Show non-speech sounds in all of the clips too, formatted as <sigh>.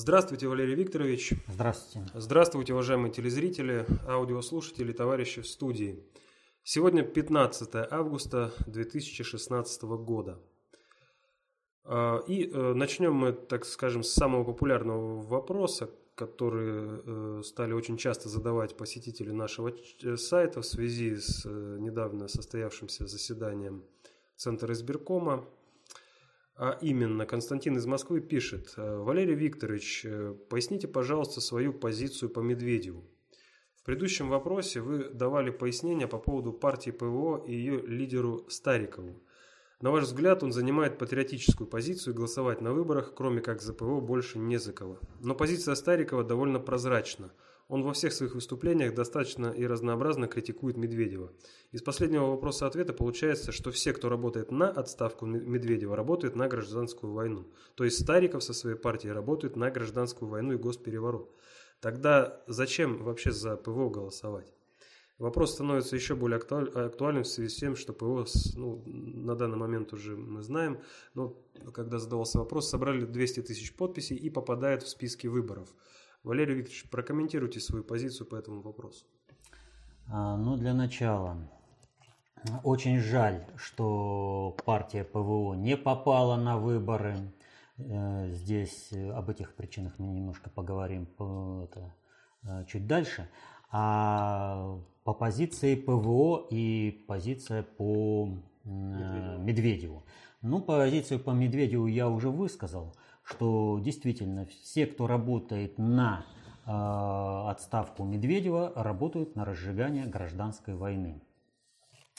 Здравствуйте, Валерий Викторович. Здравствуйте. Здравствуйте, уважаемые телезрители, аудиослушатели, товарищи в студии. Сегодня 15 августа 2016 года. А, и э, начнем мы, так скажем, с самого популярного вопроса, который э, стали очень часто задавать посетители нашего э, сайта в связи с недавно состоявшимся заседанием Центра избиркома а именно, Константин из Москвы пишет. «Э, Валерий Викторович, э, поясните, пожалуйста, свою позицию по Медведеву. В предыдущем вопросе вы давали пояснения по поводу партии ПВО и ее лидеру Старикову. На ваш взгляд, он занимает патриотическую позицию и голосовать на выборах, кроме как за ПВО, больше не за кого. Но позиция Старикова довольно прозрачна – он во всех своих выступлениях достаточно и разнообразно критикует Медведева. Из последнего вопроса-ответа получается, что все, кто работает на отставку Медведева, работают на гражданскую войну. То есть Стариков со своей партией работают на гражданскую войну и госпереворот. Тогда зачем вообще за ПВО голосовать? Вопрос становится еще более актуальным в связи с тем, что ПВО ну, на данный момент уже мы знаем, но когда задавался вопрос, собрали 200 тысяч подписей и попадают в списки выборов. Валерий Викторович, прокомментируйте свою позицию по этому вопросу. А, ну, для начала, очень жаль, что партия ПВО не попала на выборы. Э, здесь э, об этих причинах мы немножко поговорим это, э, чуть дальше. А по позиции ПВО и позиция по Медведеву. Медведеву. Ну, позицию по Медведеву я уже высказал что действительно все, кто работает на э, отставку Медведева, работают на разжигание гражданской войны.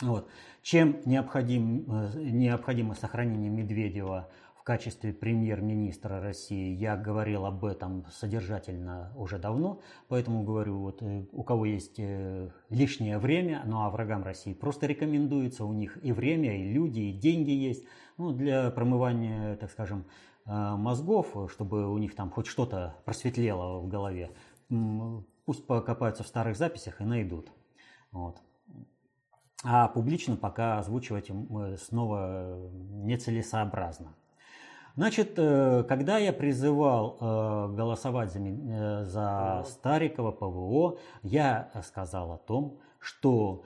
Вот. Чем необходим, э, необходимо сохранение Медведева в качестве премьер-министра России, я говорил об этом содержательно уже давно, поэтому говорю, вот, э, у кого есть э, лишнее время, ну а врагам России просто рекомендуется, у них и время, и люди, и деньги есть, ну, для промывания, так скажем, мозгов, чтобы у них там хоть что-то просветлело в голове, пусть покопаются в старых записях и найдут. Вот. А публично пока озвучивать э, снова нецелесообразно. Значит, э, когда я призывал голосовать за, за Старикова ПВО, я сказал о том, что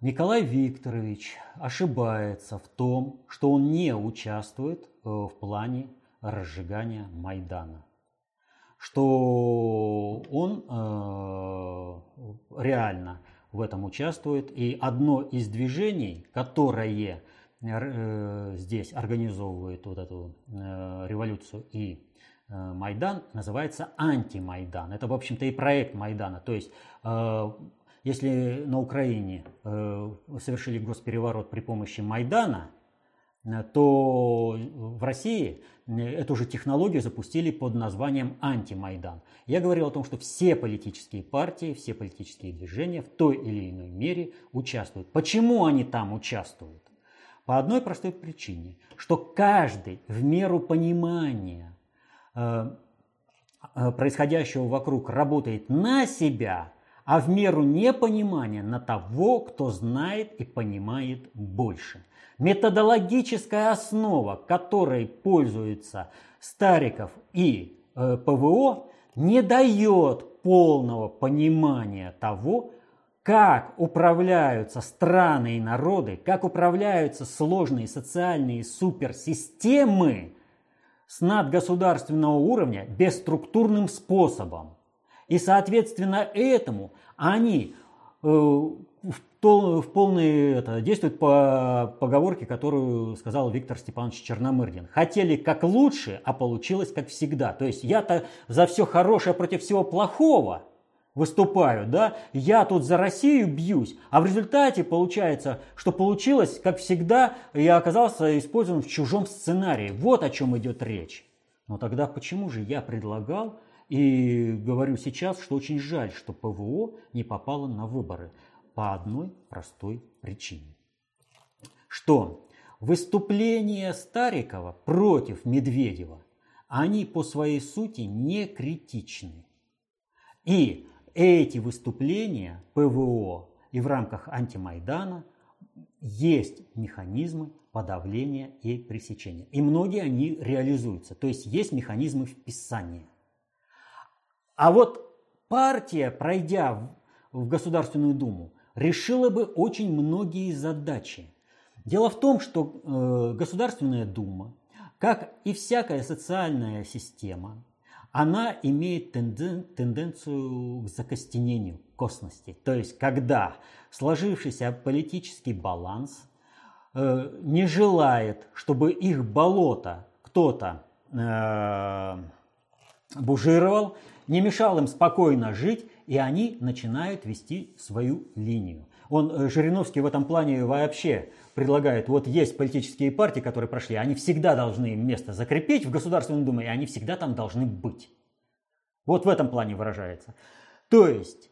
Николай Викторович ошибается в том, что он не участвует в плане разжигания Майдана. Что он э, реально в этом участвует. И одно из движений, которое э, здесь организовывает вот эту э, революцию и э, Майдан, называется антимайдан. Это, в общем-то, и проект Майдана. То есть, э, если на Украине э, совершили госпереворот при помощи Майдана, то в России э, эту же технологию запустили под названием антимайдан. Я говорил о том, что все политические партии, все политические движения в той или иной мере участвуют. Почему они там участвуют? По одной простой причине, что каждый в меру понимания э, происходящего вокруг работает на себя, а в меру непонимания на того, кто знает и понимает больше. Методологическая основа, которой пользуются Стариков и э, ПВО, не дает полного понимания того, как управляются страны и народы, как управляются сложные социальные суперсистемы с надгосударственного уровня бесструктурным способом. И соответственно этому они э, в полный это, действует по поговорке, которую сказал Виктор Степанович Черномырдин. Хотели как лучше, а получилось как всегда. То есть я-то за все хорошее против всего плохого выступаю, да, я тут за Россию бьюсь, а в результате получается, что получилось, как всегда, я оказался использован в чужом сценарии. Вот о чем идет речь. Но тогда почему же я предлагал и говорю сейчас, что очень жаль, что ПВО не попало на выборы по одной простой причине. Что выступления Старикова против Медведева, они по своей сути не критичны. И эти выступления ПВО и в рамках антимайдана есть механизмы подавления и пресечения. И многие они реализуются. То есть есть механизмы вписания. А вот партия, пройдя в Государственную Думу, решила бы очень многие задачи. Дело в том, что э, Государственная Дума, как и всякая социальная система, она имеет тенден, тенденцию к закостенению, косности. То есть, когда сложившийся политический баланс э, не желает, чтобы их болото кто-то э, бужировал, не мешал им спокойно жить, и они начинают вести свою линию. Он, э, Жириновский в этом плане вообще предлагает, вот есть политические партии, которые прошли, они всегда должны место закрепить в Государственной Думе, и они всегда там должны быть. Вот в этом плане выражается. То есть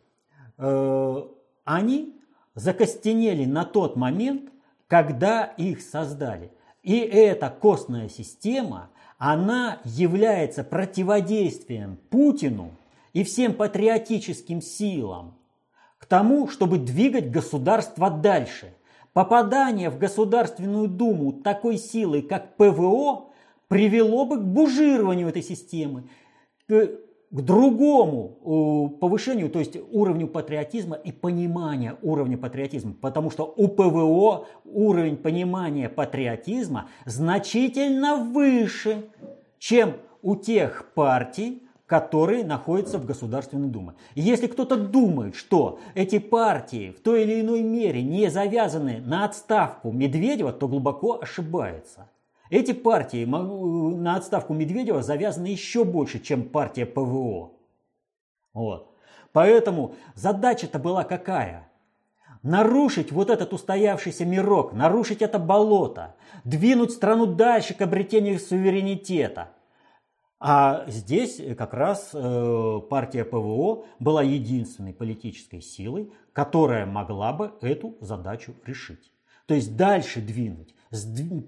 э, они закостенели на тот момент, когда их создали. И эта костная система, она является противодействием Путину и всем патриотическим силам к тому, чтобы двигать государство дальше. Попадание в Государственную Думу такой силы, как ПВО, привело бы к бужированию этой системы, к другому повышению, то есть уровню патриотизма и понимания уровня патриотизма. Потому что у ПВО уровень понимания патриотизма значительно выше, чем у тех партий, которые находятся в Государственной Думе. Если кто-то думает, что эти партии в той или иной мере не завязаны на отставку Медведева, то глубоко ошибается. Эти партии на отставку Медведева завязаны еще больше, чем партия ПВО. Вот. Поэтому задача-то была какая? Нарушить вот этот устоявшийся мирок, нарушить это болото, двинуть страну дальше к обретению суверенитета. А здесь как раз э, партия ПВО была единственной политической силой, которая могла бы эту задачу решить. То есть дальше двинуть,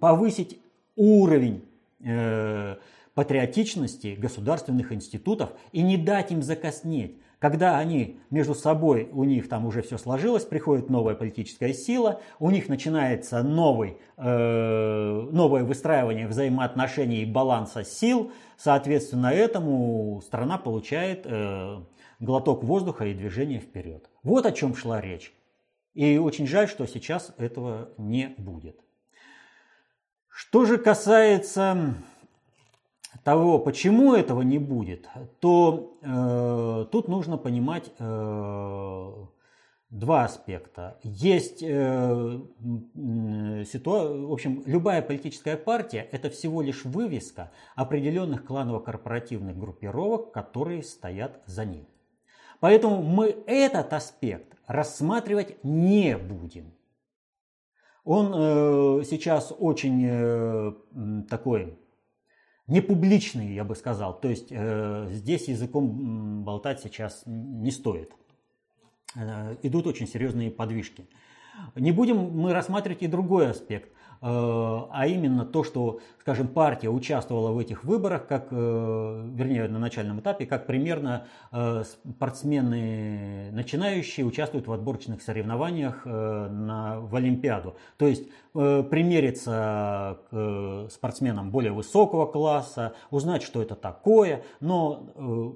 повысить уровень э, патриотичности государственных институтов и не дать им закоснеть. Когда они между собой, у них там уже все сложилось, приходит новая политическая сила, у них начинается новый, э, новое выстраивание взаимоотношений и баланса сил, соответственно этому страна получает э, глоток воздуха и движение вперед. Вот о чем шла речь. И очень жаль, что сейчас этого не будет. Что же касается того, почему этого не будет, то э, тут нужно понимать э, два аспекта. Есть э, ситуация, в общем, любая политическая партия – это всего лишь вывеска определенных кланово-корпоративных группировок, которые стоят за ней. Поэтому мы этот аспект рассматривать не будем. Он э, сейчас очень э, такой непубличный, я бы сказал. То есть э, здесь языком болтать сейчас не стоит. Э, идут очень серьезные подвижки. Не будем мы рассматривать и другой аспект. Э, а именно то, что, скажем, партия участвовала в этих выборах, как, э, вернее, на начальном этапе, как примерно э, спортсмены начинающие участвуют в отборочных соревнованиях на, в Олимпиаду. То есть примериться к спортсменам более высокого класса, узнать, что это такое, но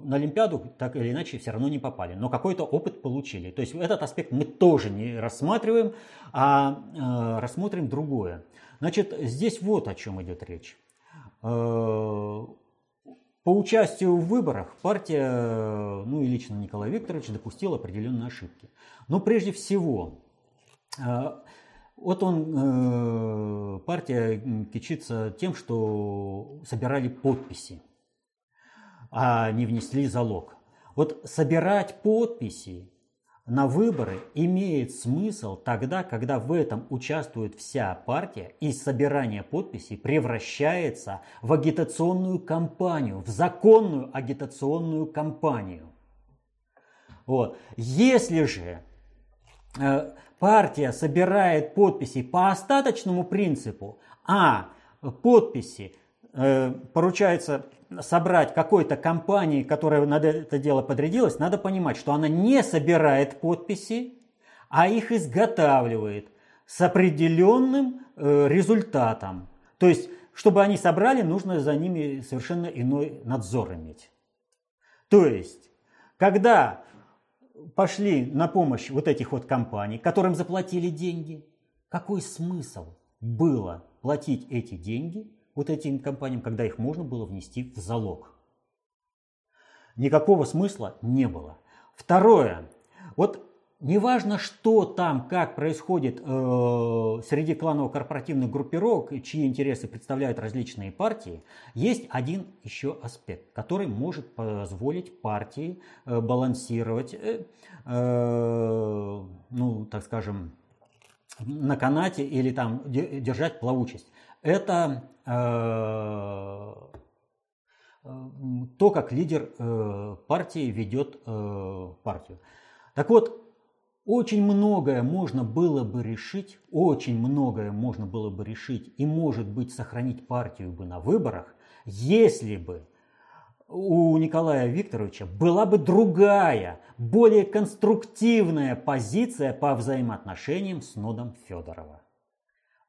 на Олимпиаду так или иначе все равно не попали, но какой-то опыт получили. То есть этот аспект мы тоже не рассматриваем, а рассмотрим другое. Значит, здесь вот о чем идет речь. Э, по участию в выборах партия, ну и лично Николай Викторович допустил определенные ошибки. Но прежде всего, э, вот он, э, партия кичится тем, что собирали подписи, а не внесли залог. Вот собирать подписи на выборы имеет смысл тогда, когда в этом участвует вся партия и собирание подписей превращается в агитационную кампанию, в законную агитационную кампанию. Вот. Если же э, партия собирает подписи по остаточному принципу, а подписи э, поручаются собрать какой-то компании, которая на это дело подрядилась, надо понимать, что она не собирает подписи, а их изготавливает с определенным э, результатом. То есть, чтобы они собрали, нужно за ними совершенно иной надзор иметь. То есть, когда пошли на помощь вот этих вот компаний, которым заплатили деньги, какой смысл было платить эти деньги вот этим компаниям, когда их можно было внести в залог? Никакого смысла не было. Второе. Вот Неважно, что там, как происходит э, среди кланово-корпоративных группировок, чьи интересы представляют различные партии, есть один еще аспект, который может позволить партии э, балансировать, э, э, ну, так скажем, на канате или там держать плавучесть. Это э, то, как лидер э, партии ведет э, партию. Так вот, очень многое можно было бы решить, очень многое можно было бы решить и, может быть, сохранить партию бы на выборах, если бы у Николая Викторовича была бы другая, более конструктивная позиция по взаимоотношениям с Нодом Федорова.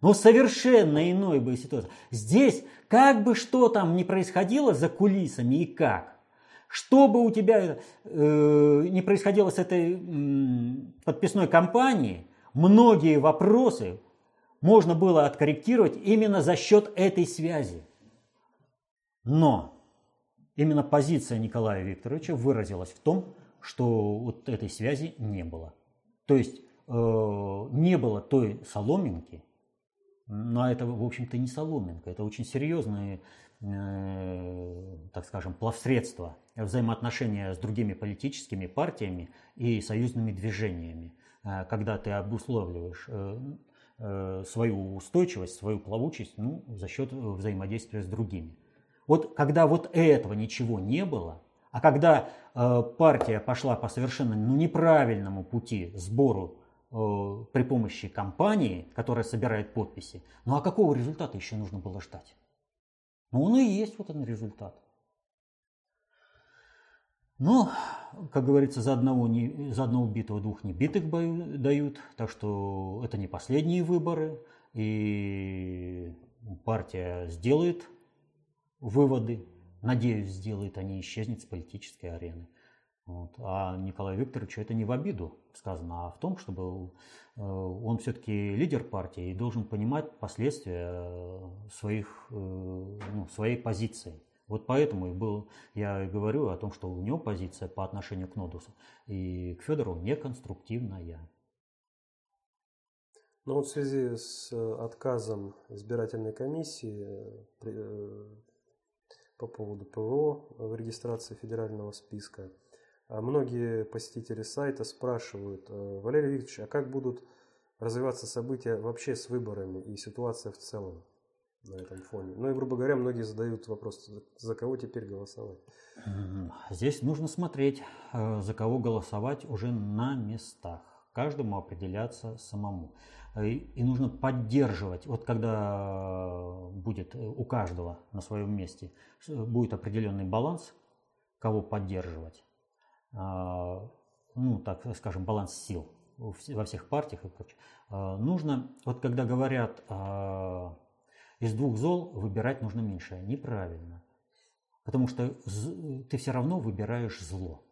Ну, совершенно иной бы ситуация. Здесь, как бы что там ни происходило за кулисами и как, что бы у тебя э, не происходило с этой э, подписной кампанией, многие вопросы можно было откорректировать именно за счет этой связи. Но именно позиция Николая Викторовича выразилась в том, что вот этой связи не было. То есть э, не было той соломинки, но это, в общем-то, не соломинка, это очень серьезные Э, так скажем, плавсредства взаимоотношения с другими политическими партиями и союзными движениями, э, когда ты обусловливаешь э, свою устойчивость, свою плавучесть ну, за счет взаимодействия с другими. Вот когда вот этого ничего не было, а когда партия пошла по совершенно ну, неправильному пути сбору при помощи компании, которая собирает подписи, ну а какого результата еще нужно было ждать? Ну, он и есть вот он результат. Но, как говорится, за одного, не, за одного убитого двух небитых бою дают, так что это не последние выборы, и партия сделает выводы, надеюсь, сделает, они исчезнет с политической арены. Вот. А Николаю Викторовичу это не в обиду сказано, а в том, чтобы э, он все-таки лидер партии и должен понимать последствия э, своих, э, ну, своей позиции. Вот поэтому и был, я и говорю о том, что у него позиция по отношению к Нодусу и к Федору неконструктивная. Ну вот в связи с отказом избирательной комиссии по поводу ПВО в регистрации федерального списка, многие посетители сайта спрашивают, «Э, Валерий Викторович, а как будут развиваться события вообще с выборами и ситуация в целом на этом фоне? Ну и, грубо говоря, многие задают вопрос, за кого теперь голосовать? Здесь нужно смотреть, э, за кого голосовать уже на местах. Каждому определяться самому. Э, и нужно поддерживать, вот когда будет у каждого на своем месте, будет определенный баланс, кого поддерживать а, ну, так скажем, баланс сил во всех партиях и прочее. А, нужно, вот когда говорят, а, из двух зол выбирать нужно меньшее. Неправильно. Потому что ты все равно выбираешь зло.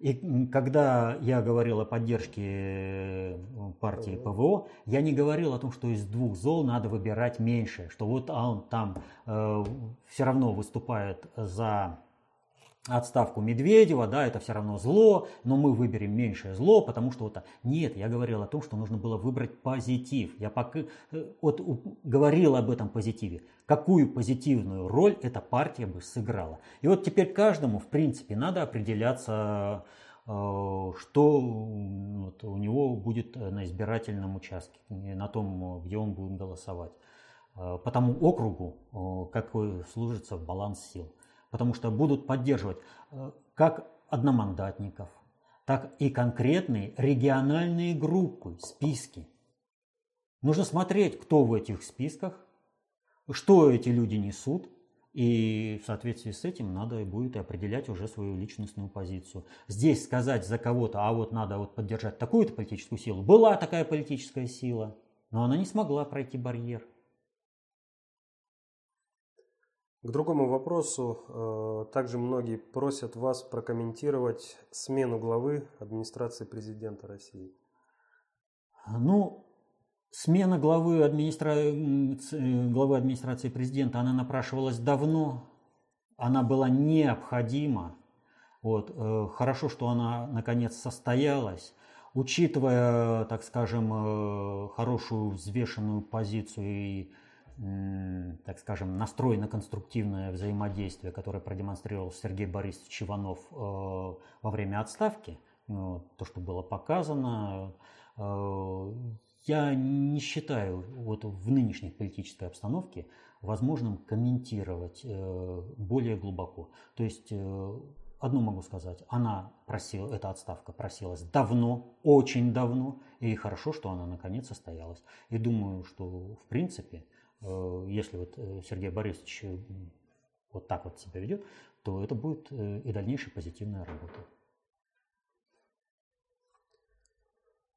И когда я говорил о поддержке э, партии ПВО, я не говорил о том, что из двух зол надо выбирать меньше, что вот он там э, все равно выступает за отставку Медведева, да, это все равно зло, но мы выберем меньшее зло, потому что вот нет, я говорил о том, что нужно было выбрать позитив. Я пока э, вот говорил об этом позитиве. Какую позитивную роль эта партия бы сыграла. И вот теперь каждому, в принципе, надо определяться, э, что вот у него будет на избирательном участке, на том, где он будет голосовать. Э, по тому округу, какой служится баланс сил потому что будут поддерживать э, как одномандатников, так и конкретные региональные группы, списки. Нужно смотреть, кто в этих списках, что эти люди несут, и в соответствии с этим надо будет определять уже свою личностную позицию. Здесь сказать за кого-то, а вот надо вот поддержать такую-то политическую силу. Была такая политическая сила, но она не смогла пройти барьер. К другому вопросу. Также многие просят вас прокомментировать смену главы администрации президента России. Ну, смена главы, администра... главы администрации президента, она напрашивалась давно, она была необходима. Вот. Э, хорошо, что она наконец состоялась. Учитывая, так скажем, э, хорошую взвешенную позицию и, так скажем, настрой на конструктивное взаимодействие, которое продемонстрировал Сергей Борисович Иванов э, во время отставки, то, что было показано, я не считаю вот в нынешней политической обстановке возможным комментировать э, более глубоко. То есть э, одно могу сказать, она просила, эта отставка просилась давно, очень давно, и хорошо, что она наконец состоялась. И думаю, что в принципе, э, если вот Сергей Борисович вот так вот себя ведет, то это будет и дальнейшая позитивная работа.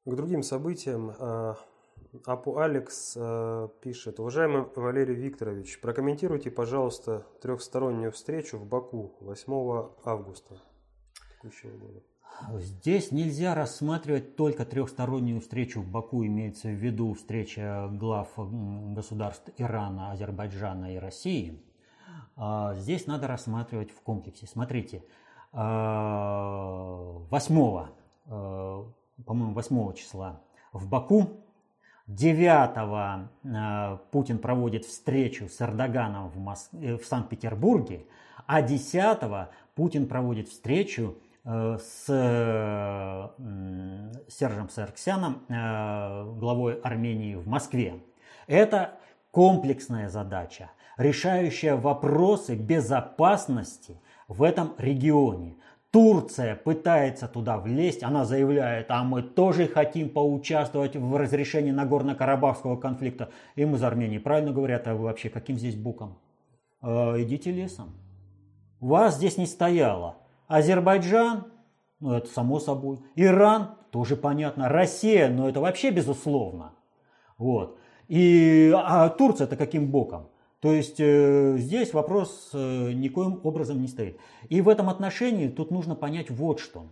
К другим событиям. Апу Алекс э, пишет. Уважаемый Валерий Викторович, прокомментируйте, пожалуйста, трехстороннюю встречу в Баку 8 августа текущего года. Здесь нельзя рассматривать только трехстороннюю встречу в Баку, имеется в виду встреча глав государств Ирана, Азербайджана и России. А, здесь надо рассматривать в комплексе. Смотрите, 8, э, э, по-моему, 8 числа в Баку 9 э, Путин проводит встречу с Эрдоганом в, Мос... Э, в Санкт-Петербурге, а 10 Путин проводит встречу с Сержем Сарксяном, главой Армении в Москве. Это комплексная задача, решающая вопросы безопасности в этом регионе. Турция пытается туда влезть, она заявляет, а мы тоже хотим поучаствовать в разрешении Нагорно-Карабахского конфликта. Им из Армении правильно говорят, а вы вообще каким здесь боком? Э, идите лесом. Вас здесь не стояло. Азербайджан, ну это само собой. Иран, тоже понятно. Россия, ну это вообще безусловно. Вот. И а Турция это каким боком? То есть э, здесь вопрос э, никоим образом не стоит. И в этом отношении тут нужно понять вот что.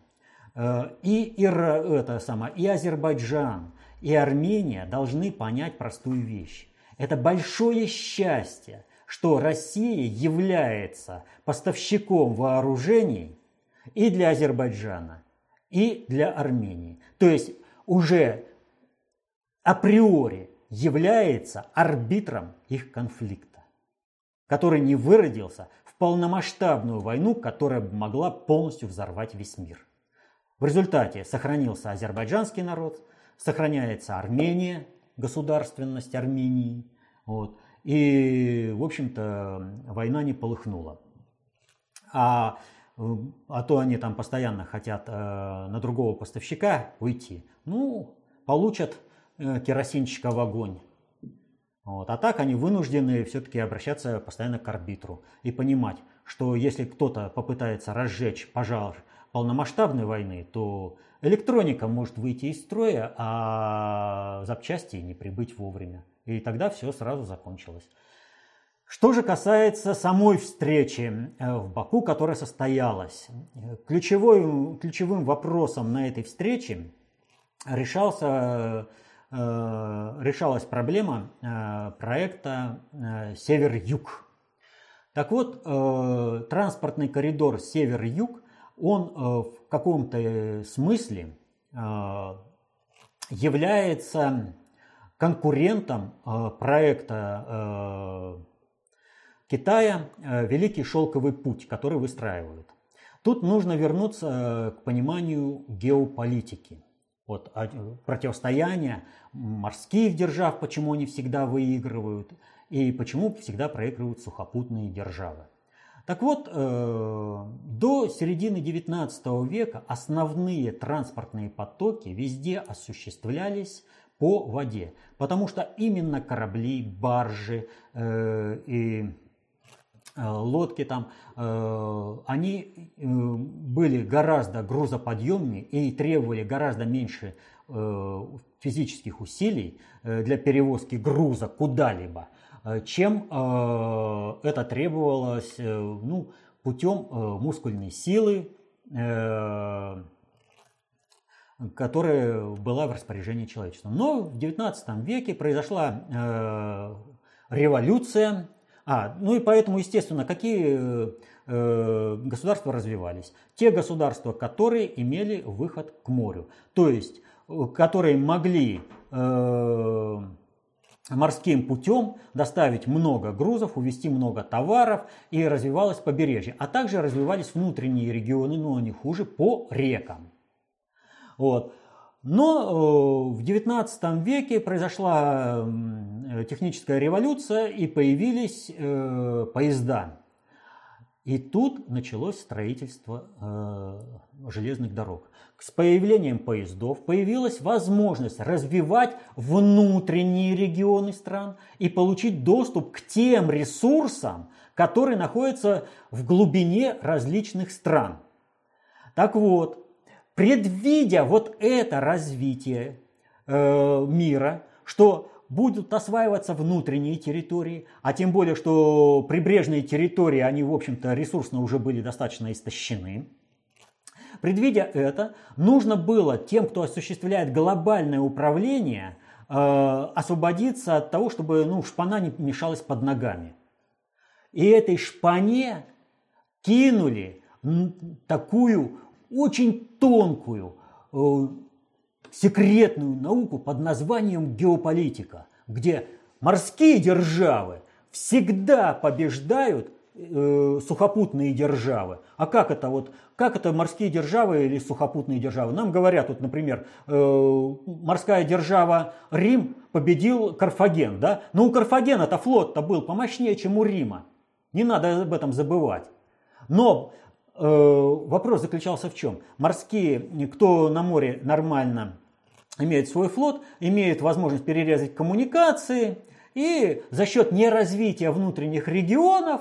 Э, и, Ира, это само, и Азербайджан, и Армения должны понять простую вещь. Это большое счастье, что Россия является поставщиком вооружений и для Азербайджана, и для Армении. То есть уже априори является арбитром их конфликта который не выродился в полномасштабную войну, которая могла полностью взорвать весь мир. В результате сохранился азербайджанский народ, сохраняется Армения, государственность Армении. Вот, и, в общем-то, война не полыхнула. А, а то они там постоянно хотят э, на другого поставщика уйти. Ну, получат э, керосинчика в огонь. Вот. А так они вынуждены все-таки обращаться постоянно к арбитру и понимать, что если кто-то попытается разжечь пожар полномасштабной войны, то электроника может выйти из строя, а запчасти не прибыть вовремя. И тогда все сразу закончилось. Что же касается самой встречи э, в Баку, которая состоялась, ключевой, ключевым вопросом на этой встрече решался Э, решалась проблема э, проекта Север-Юг. Так вот, транспортный коридор Север-Юг, он в каком-то смысле является конкурентом проекта Китая «Великий шелковый путь», который выстраивают. Тут нужно вернуться к пониманию геополитики вот, а, противостояние морских держав, почему они всегда выигрывают, и почему всегда проигрывают сухопутные державы. Так вот, э, до середины XIX века основные транспортные потоки везде осуществлялись по воде, потому что именно корабли, баржи э, и Э, лодки там, э, они э, были гораздо грузоподъемнее и требовали гораздо меньше физических усилий для перевозки груза куда-либо. чем это требовалось ну, путем мускульной силы, которая была в распоряжении человечества. Но в XIX веке произошла революция, а, ну и поэтому, естественно, какие э, государства развивались? Те государства, которые имели выход к морю, то есть э, которые могли э, морским путем доставить много грузов, увезти много товаров и развивалось побережье. А также развивались внутренние регионы, но они хуже, по рекам. Вот. Но в XIX веке произошла техническая революция и появились э, поезда. И тут началось строительство э, железных дорог. С появлением поездов появилась возможность развивать внутренние регионы стран и получить доступ к тем ресурсам, которые находятся в глубине различных стран. Так вот, предвидя вот это развитие э, мира, что будут осваиваться внутренние территории, а тем более, что прибрежные территории, они, в общем-то, ресурсно уже были достаточно истощены. Предвидя это, нужно было тем, кто осуществляет глобальное управление, э, освободиться от того, чтобы ну, шпана не мешалась под ногами. И этой шпане кинули такую очень тонкую, э, секретную науку под названием геополитика, где морские державы всегда побеждают э, сухопутные державы. А как это вот, как это морские державы или сухопутные державы? Нам говорят, вот, например, э, морская держава Рим победил Карфаген, да? Но у Карфагена-то флот-то был помощнее, чем у Рима. Не надо об этом забывать. Но вопрос заключался в чем? Морские, кто на море нормально имеет свой флот, имеет возможность перерезать коммуникации, и за счет неразвития внутренних регионов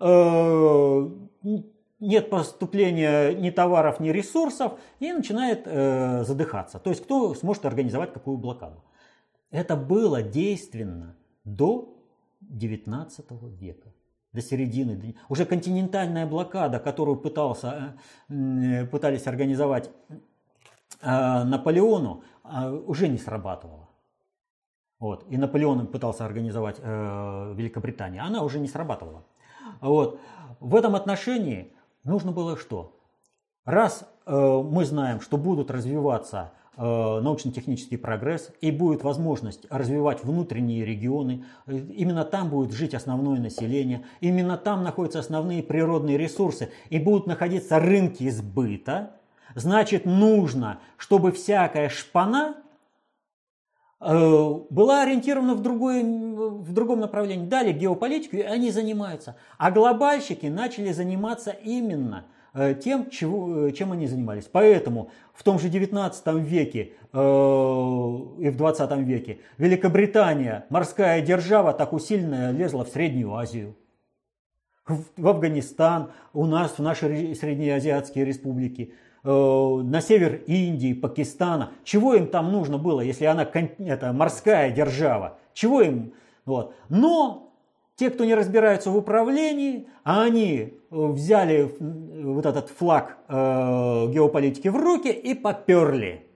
э, нет поступления ни товаров, ни ресурсов, и начинает э, задыхаться. То есть кто сможет организовать какую блокаду. Это было действенно до 19 века до середины. Уже континентальная блокада, которую пытался, э, пытались организовать а, Наполеону а, уже не срабатывала. Вот. И Наполеон пытался организовать э, Великобританию, она уже не срабатывала. Вот. В этом отношении нужно было что? Раз э, мы знаем, что будут развиваться э, научно-технический прогресс и будет возможность развивать внутренние регионы, э, именно там будет жить основное население, именно там находятся основные природные ресурсы и будут находиться рынки сбыта, Значит, нужно, чтобы всякая шпана э, была ориентирована в, другое, в другом направлении. Дали геополитику, и они занимаются. А глобальщики начали заниматься именно э, тем, чего, э, чем они занимались. Поэтому в том же 19 веке э, и в 20 веке Великобритания, морская держава, так усиленно лезла в Среднюю Азию. В, в Афганистан, у нас, в наши среднеазиатские республики – Э, на север Индии, Пакистана. Чего им там нужно было, если она это, морская держава? Чего им? Вот. Но те, кто не разбираются в управлении, они э, взяли вот этот флаг э, геополитики в руки и поперли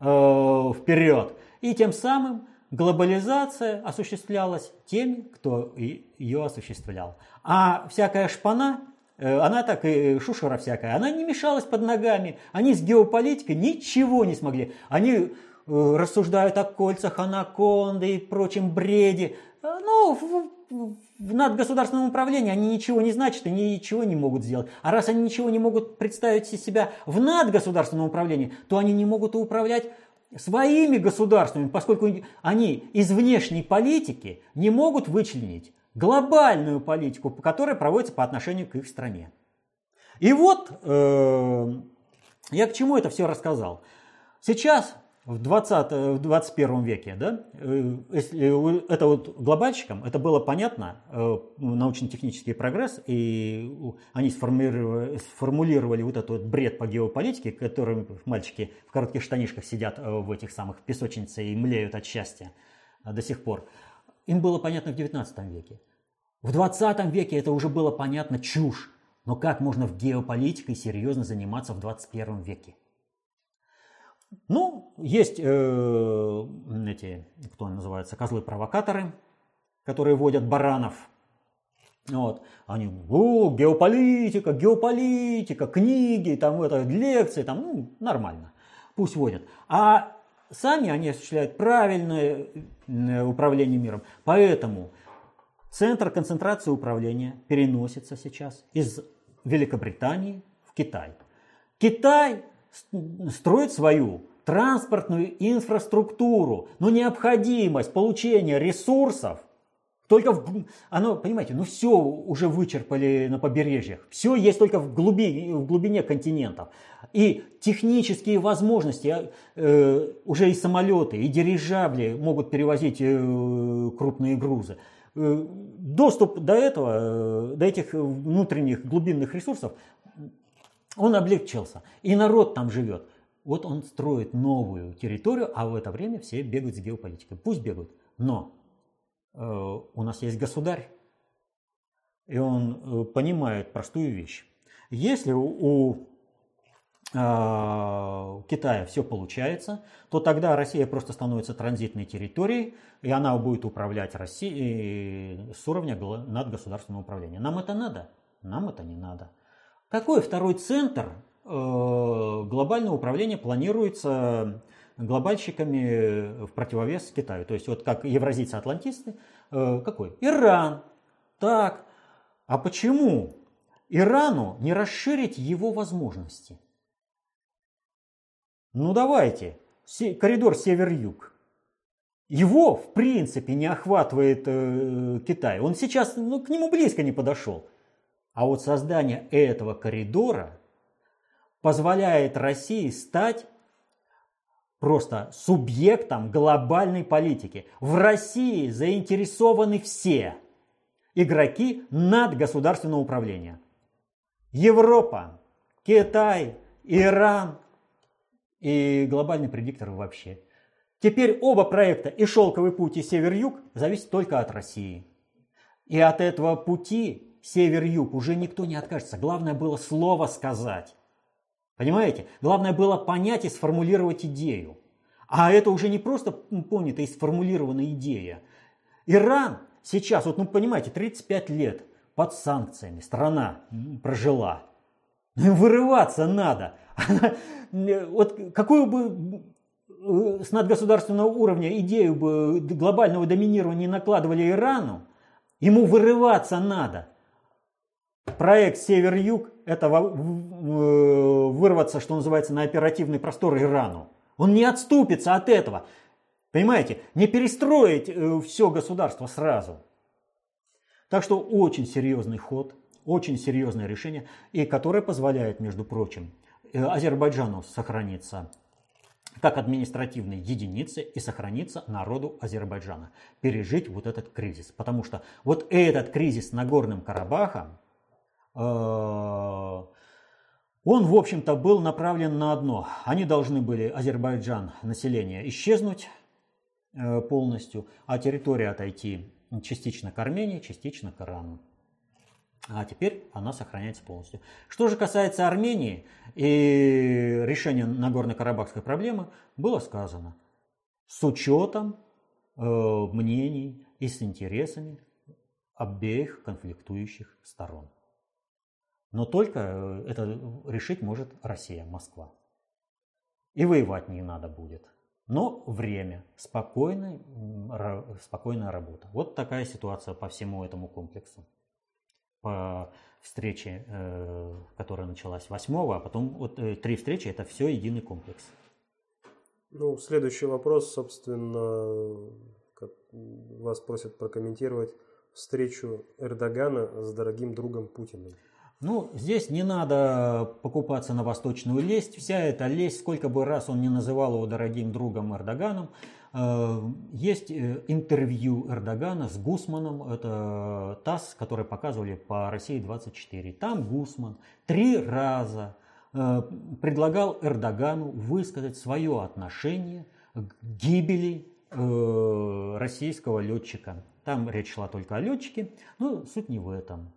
э, вперед. И тем самым глобализация осуществлялась теми, кто ее осуществлял. А всякая шпана она так и шушера всякая, она не мешалась под ногами. Они с геополитикой ничего не смогли. Они рассуждают о кольцах анаконды и прочем бреде. Э, ну, в, в надгосударственном управлении они ничего не значат и ничего не могут сделать. А раз они ничего не могут представить себя в надгосударственном управлении, то они не могут управлять своими государствами, поскольку они из внешней политики не могут вычленить глобальную политику, которая проводится по отношению к их стране. И вот э, я к чему это все рассказал. Сейчас, в, 20, в 21 веке, да, э, э, это вот глобальщикам, это было понятно, э, научно-технический прогресс, и они сформулировали, сформулировали вот этот вот бред по геополитике, которым мальчики в коротких штанишках сидят в этих самых песочницах и млеют от счастья до сих пор. им было понятно в 19 веке. В 20 веке это уже было понятно чушь. Но как можно в геополитикой серьезно заниматься в 21 веке? Ну, есть э, эти, кто называется, козлы-провокаторы, которые водят баранов. Вот. Они, о, геополитика, геополитика, книги, там это, лекции, там, ну, нормально. Пусть водят. А сами они осуществляют правильное э, управление миром. Поэтому центр концентрации управления переносится сейчас из Великобритании в Китай. Китай строит свою транспортную инфраструктуру, но необходимость получения ресурсов только в, оно, понимаете, ну все уже вычерпали на побережьях, все есть только в глубине, в глубине континентов. И технические возможности, э, уже и самолеты, и дирижабли могут перевозить э, крупные грузы. Э, доступ до этого, э, до этих внутренних глубинных ресурсов, он облегчился. И народ там живет. Вот он строит новую территорию, а в это время все бегают с геополитикой. Пусть бегают. Но э, у нас есть государь, и он понимает простую вещь. Если у а, Китая все получается, то тогда Россия просто становится транзитной территорией, и она будет управлять Россией с уровня над государственного управления. Нам это надо? Нам это не надо. Какой второй центр э, глобального управления планируется глобальщиками в противовес Китаю? То есть вот как евразийцы-атлантисты, э, какой? Иран. Так, а почему Ирану не расширить его возможности? Ну давайте, коридор север-юг. Его, в принципе, не охватывает э, Китай. Он сейчас ну, к нему близко не подошел. А вот создание этого коридора позволяет России стать просто субъектом глобальной политики. В России заинтересованы все игроки над государственного управления. Европа, Китай, Иран, и глобальный предиктор вообще. Теперь оба проекта, и «Шелковый путь», и «Север-Юг» зависят только от России. И от этого пути «Север-Юг» уже никто не откажется. Главное было слово сказать. Понимаете? Главное было понять и сформулировать идею. А это уже не просто понятая и сформулированная идея. Иран сейчас, вот ну понимаете, 35 лет под санкциями страна прожила. Вырываться надо. <laughs> вот какую бы э, с надгосударственного уровня идею бы глобального доминирования накладывали Ирану, ему вырываться надо. Проект Север-Юг – это вырваться, что называется, на оперативный простор Ирану. Он не отступится от этого. Понимаете, не перестроить э, все государство сразу. Так что очень серьезный ход, очень серьезное решение, и которое позволяет, между прочим, Э, Азербайджану сохранится как административной единице и сохранится народу Азербайджана. Пережить вот этот кризис. Потому что вот этот кризис Нагорным Карабахом, э, он, в общем-то, был направлен на одно. Они должны были, Азербайджан, население, исчезнуть э, полностью, а территория отойти частично к Армении, частично к Ирану а теперь она сохраняется полностью. Что же касается Армении и решения Нагорно-Карабахской проблемы, было сказано с учетом э, мнений и с интересами обеих конфликтующих сторон. Но только э, это решить может Россия, Москва. И воевать не надо будет. Но время, спокойная, спокойная работа. Вот такая ситуация по всему этому комплексу по встрече, э, которая началась 8 а потом вот э, три встречи, это все единый комплекс. Ну, следующий вопрос, собственно, вас просят прокомментировать встречу Эрдогана с дорогим другом Путиным. Ну, здесь не надо покупаться на восточную лесть. Вся эта лесть, сколько бы раз он не называл его дорогим другом Эрдоганом, Э, есть э, интервью Эрдогана с Гусманом, это ТАСС, который показывали по России 24. Там Гусман три раза э, предлагал Эрдогану высказать свое отношение к гибели российского летчика. Там речь шла только о летчике, но суть не в этом.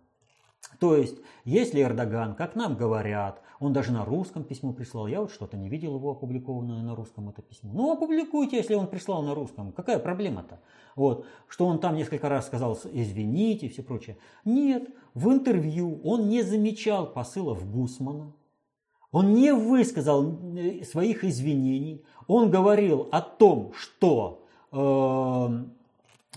То есть, если Эрдоган, как нам говорят, он даже на русском письмо прислал, я вот что-то не видел его опубликованное на русском это письмо. Ну, опубликуйте, если он прислал на русском, какая проблема-то? Вот, что он там несколько раз сказал «извините» и все прочее. Нет, в интервью он не замечал посылов Гусмана, он не высказал э, своих извинений, он говорил о том, что э,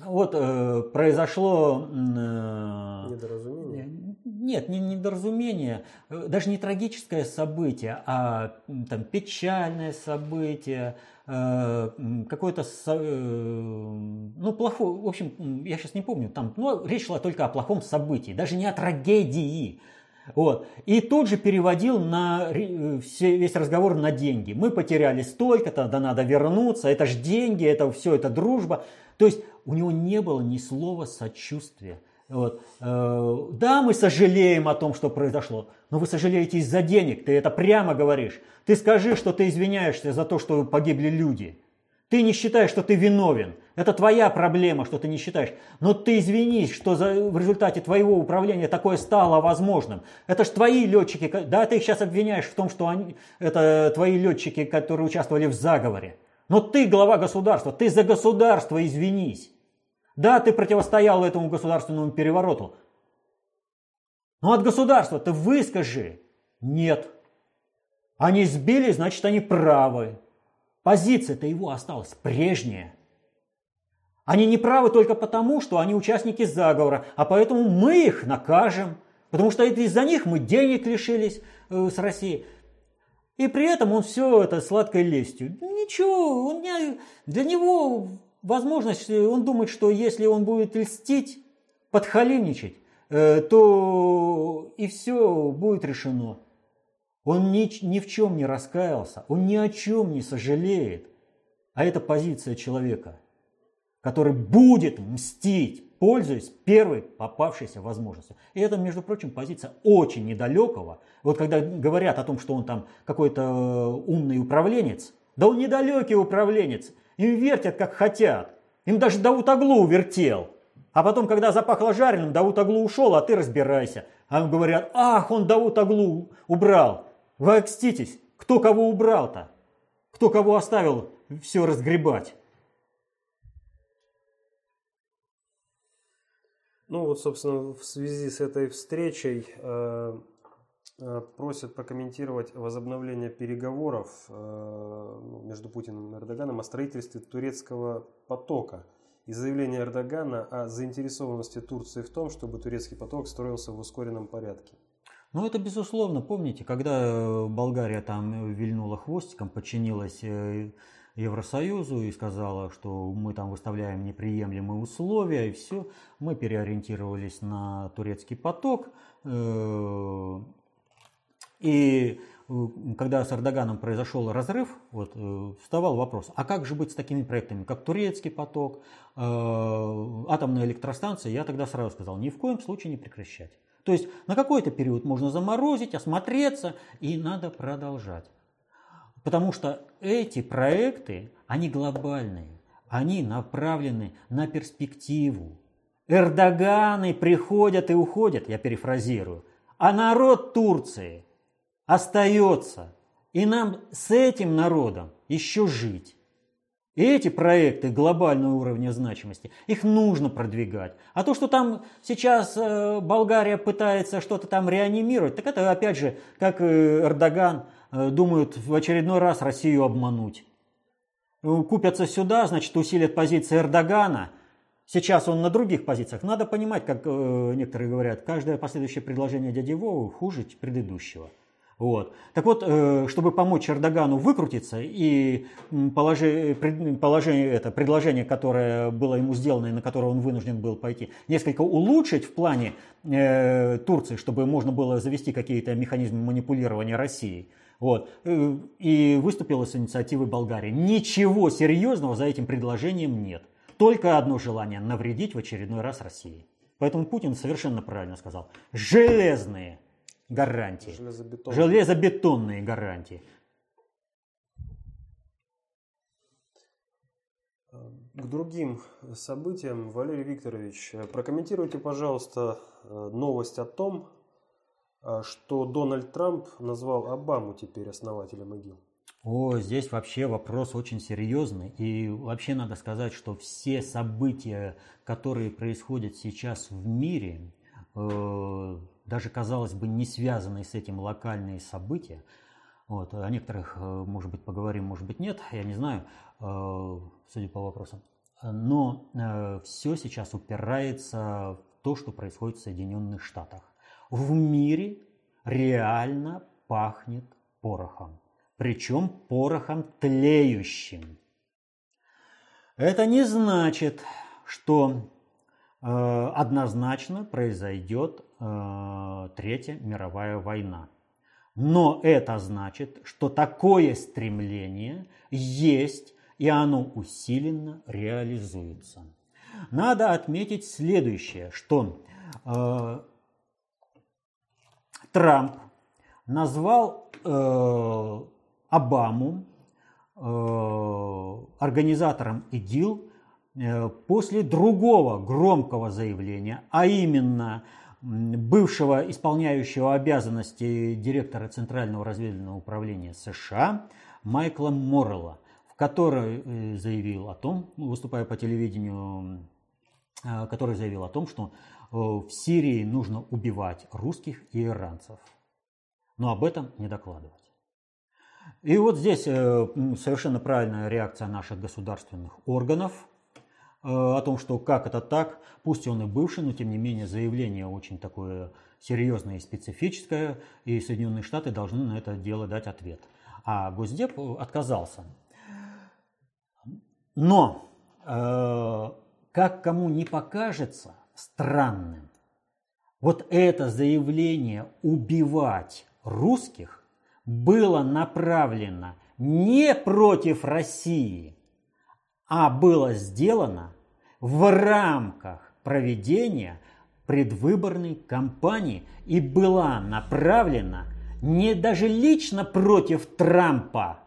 вот э, произошло... Э, недоразумение? Нет, не недоразумение, э, даже не трагическое событие, а там, печальное событие, э, какое-то, э, ну, плохое, в общем, я сейчас не помню, там, ну, речь шла только о плохом событии, даже не о трагедии. Вот. И тут же переводил на все, весь разговор на деньги. Мы потеряли столько-то, да надо вернуться, это же деньги, это все, это дружба. То есть у него не было ни слова сочувствия. Вот. Э, да, мы сожалеем о том, что произошло, но вы сожалеете из-за денег, ты это прямо говоришь. Ты скажи, что ты извиняешься за то, что погибли люди. Ты не считаешь, что ты виновен. Это твоя проблема, что ты не считаешь. Но ты извинись, что за, в результате твоего управления такое стало возможным. Это ж твои летчики, да, ты их сейчас обвиняешь в том, что они, это твои летчики, которые участвовали в заговоре. Но ты глава государства, ты за государство извинись. Да, ты противостоял этому государственному перевороту. Но от государства ты выскажи. Нет. Они сбили, значит они правы. Позиция-то его осталась прежняя. Они не правы только потому, что они участники заговора, а поэтому мы их накажем, потому что это из-за них мы денег лишились э, с России. И при этом он все это сладкой лестью. Ничего, он не, для него возможность, он думает, что если он будет льстить, подхалимничать, э, то и все будет решено. Он ни, ни в чем не раскаялся, он ни о чем не сожалеет. А это позиция человека, который будет мстить, пользуясь первой попавшейся возможностью. И это, между прочим, позиция очень недалекого. Вот когда говорят о том, что он там какой-то э, умный управленец, да он недалекий управленец. Им вертят, как хотят. Им даже Дауд Аглу вертел. А потом, когда запахло жареным, Дауд Аглу ушел, а ты разбирайся. А им говорят, ах, он Дауд Аглу убрал. Вы окститесь, кто кого убрал-то? Кто кого оставил все разгребать? Ну вот, собственно, в связи с этой встречей э, просят прокомментировать возобновление переговоров э, ну, между Путиным и Эрдоганом о строительстве турецкого потока и заявление Эрдогана о заинтересованности Турции в том, чтобы турецкий поток строился в ускоренном порядке. Ну, это безусловно. Помните, когда э, Болгария там вильнула хвостиком, подчинилась э, Евросоюзу и сказала, что мы там выставляем неприемлемые условия, и все, мы переориентировались на турецкий поток. Э, и когда с Эрдоганом произошел разрыв, вот, вставал вопрос, а как же быть с такими проектами, как турецкий поток, атомная электростанция? Я тогда сразу сказал, ни в коем случае не прекращать. То есть на какой-то период можно заморозить, осмотреться и надо продолжать. Потому что эти проекты, они глобальные, они направлены на перспективу. Эрдоганы приходят и уходят, я перефразирую, а народ Турции остается. И нам с этим народом еще жить. И эти проекты глобального уровня значимости, их нужно продвигать. А то, что там сейчас э, Болгария пытается что-то там реанимировать, так это опять же, как Эрдоган э, думают в очередной раз Россию обмануть. Ну, купятся сюда, значит, усилят позиции Эрдогана. Сейчас он на других позициях. Надо понимать, как э, некоторые говорят, каждое последующее предложение дяди Вовы хуже предыдущего. Вот. Так вот, э, чтобы помочь Эрдогану выкрутиться и положи, положение, это предложение, которое было ему сделано и на которое он вынужден был пойти, несколько улучшить в плане э, Турции, чтобы можно было завести какие-то механизмы манипулирования Россией, вот. Э, и выступила с инициативой Болгарии. Ничего серьезного за этим предложением нет. Только одно желание – навредить в очередной раз России. Поэтому Путин совершенно правильно сказал. Железные гарантии. Железобетонные. Железобетонные гарантии. к другим событиям, Валерий Викторович, прокомментируйте, пожалуйста, новость о том, что Дональд Трамп назвал Обаму теперь основателем ИГИЛ. О, здесь вообще вопрос очень серьезный. И вообще надо сказать, что все события, которые происходят сейчас в мире, э, даже, казалось бы, не связанные с этим локальные события, вот, о некоторых, э, может быть, поговорим, может быть, нет, я не знаю, э, судя по вопросам. Но э, все сейчас упирается в то, что происходит в Соединенных Штатах. В мире реально пахнет порохом причем порохом тлеющим. Это не значит, что э, однозначно произойдет э, Третья мировая война. Но это значит, что такое стремление есть, и оно усиленно реализуется. Надо отметить следующее, что э, Трамп назвал э, Обаму, э, организатором ИГИЛ, э, после другого громкого заявления, а именно бывшего исполняющего обязанности директора Центрального разведывательного управления США Майкла Моррелла, в которой э, заявил о том, ну, выступая по телевидению, который заявил о том, что в Сирии нужно убивать русских и иранцев. Но об этом не докладывать. И вот здесь э, совершенно правильная реакция наших государственных органов э, о том, что как это так, пусть он и бывший, но тем не менее заявление очень такое серьезное и специфическое, и Соединенные Штаты должны на это дело дать ответ. А Госдеп отказался. Но, э, как кому не покажется странным, вот это заявление убивать русских было направлено не против России, а было сделано в рамках проведения предвыборной кампании и была направлена не даже лично против Трампа,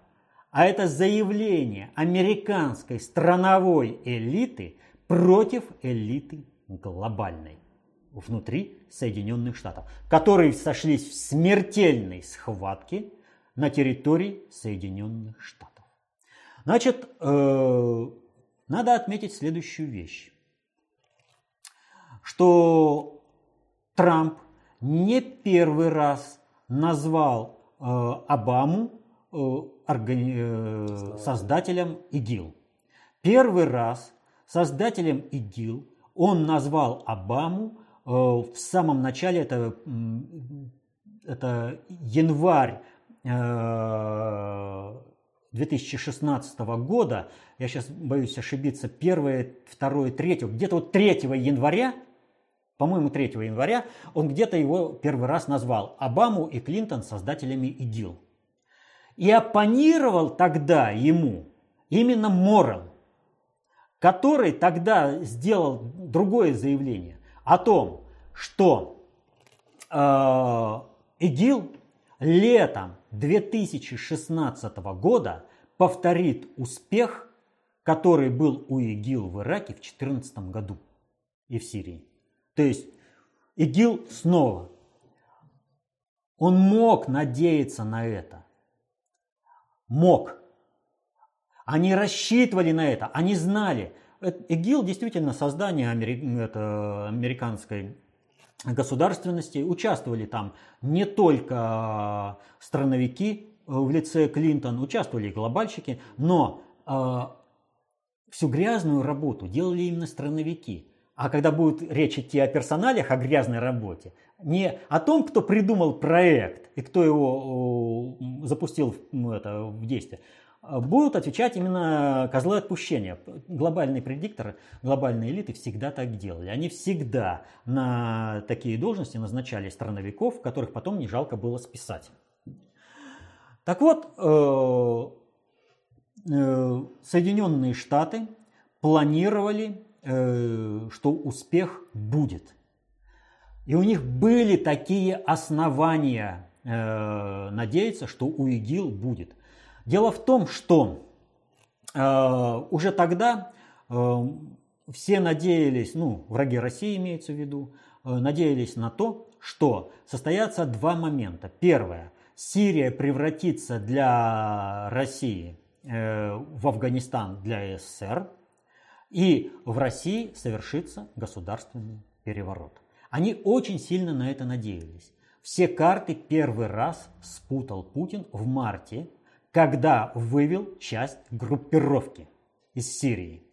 а это заявление американской страновой элиты против элиты глобальной внутри Соединенных Штатов, которые сошлись в смертельной схватке на территории Соединенных Штатов. Значит, э, надо отметить следующую вещь, что Трамп не первый раз назвал э, Обаму э, создателем ИГИЛ. Первый раз создателем ИГИЛ он назвал Обаму в самом начале, это, это январь 2016 э, года, я сейчас боюсь ошибиться, 1, 2, 3, где-то вот 3 января, по-моему, 3 января, он где-то его первый раз назвал Обаму и Клинтон создателями ИГИЛ. И оппонировал тогда ему именно Моррелл, который тогда сделал другое заявление о том, что э, ИГИЛ летом 2016 года повторит успех, который был у ИГИЛ в Ираке в 2014 году и в Сирии. То есть ИГИЛ снова. Он мог надеяться на это. Мог. Они рассчитывали на это. Они знали, ИГИЛ действительно создание американской государственности. Участвовали там не только страновики в лице Клинтон, участвовали и глобальщики, но э, всю грязную работу делали именно страновики. А когда будет речь идти о персоналях, о грязной работе, не о том, кто придумал проект и кто его запустил в, это, в действие, будут отвечать именно козлы отпущения. Глобальные предикторы, глобальные элиты всегда так делали. Они всегда на такие должности назначали страновиков, которых потом не жалко было списать. Так вот, э, э, Соединенные Штаты планировали, э, что успех будет. И у них были такие основания надеяться, что у ИГИЛ будет. Дело в том, что э, уже тогда э, все надеялись, ну, враги России имеется в виду, надеялись на то, что состоятся два момента. Первое. Сирия превратится для России в Афганистан для СССР, и в России совершится государственный переворот. Они очень сильно на это надеялись. Все карты первый раз спутал Путин в марте, когда вывел часть группировки из Сирии.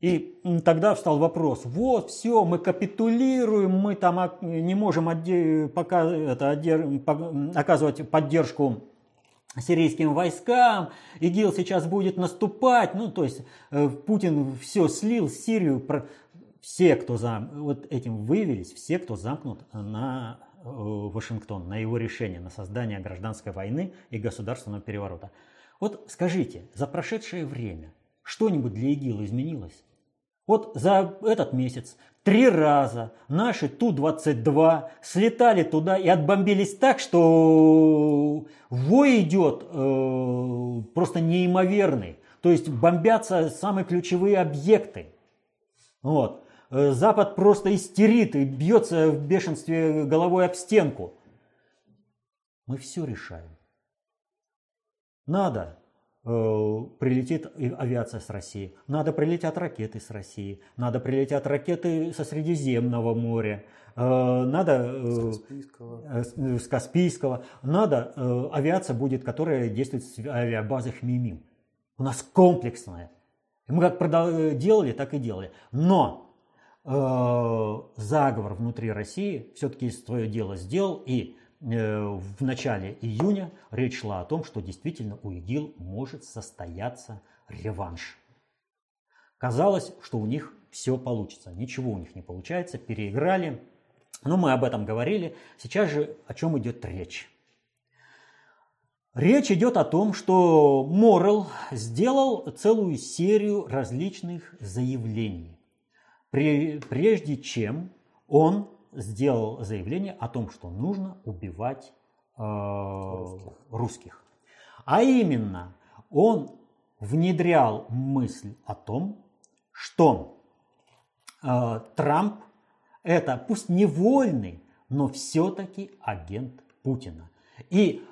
И тогда встал вопрос, вот, все, мы капитулируем, мы там не можем пока это, оказывать поддержку сирийским войскам, ИГИЛ сейчас будет наступать, ну, то есть э, Путин все слил, Сирию, все, кто за вот этим выявились, все, кто замкнут на Вашингтон, на его решение, на создание гражданской войны и государственного переворота. Вот скажите, за прошедшее время что-нибудь для ИГИЛа изменилось? Вот за этот месяц три раза наши Ту-22 слетали туда и отбомбились так, что вой идет э, просто неимоверный. То есть бомбятся самые ключевые объекты. Вот. Э, Запад просто истерит и бьется в бешенстве головой об стенку. Мы все решаем. Надо Э, прилетит авиация с России, надо прилетят ракеты с России, надо прилетят ракеты со Средиземного моря, э, надо с Каспийского, с Каспийского надо авиация будет, которая действует с авиабазы Хмимим. У нас комплексная. Мы как делали, так и делали. Но заговор внутри России все-таки свое дело сделал и Э, в начале июня речь шла о том, что действительно у ИГИЛ может состояться реванш. Казалось, что у них все получится. Ничего у них не получается, переиграли. Но мы об этом говорили. Сейчас же о чем идет речь? Речь идет о том, что Моррелл сделал целую серию различных заявлений, прежде чем он сделал заявление о том, что нужно убивать э, русских. русских. А именно, он внедрял мысль о том, что э, Трамп это пусть невольный, но все-таки агент Путина. И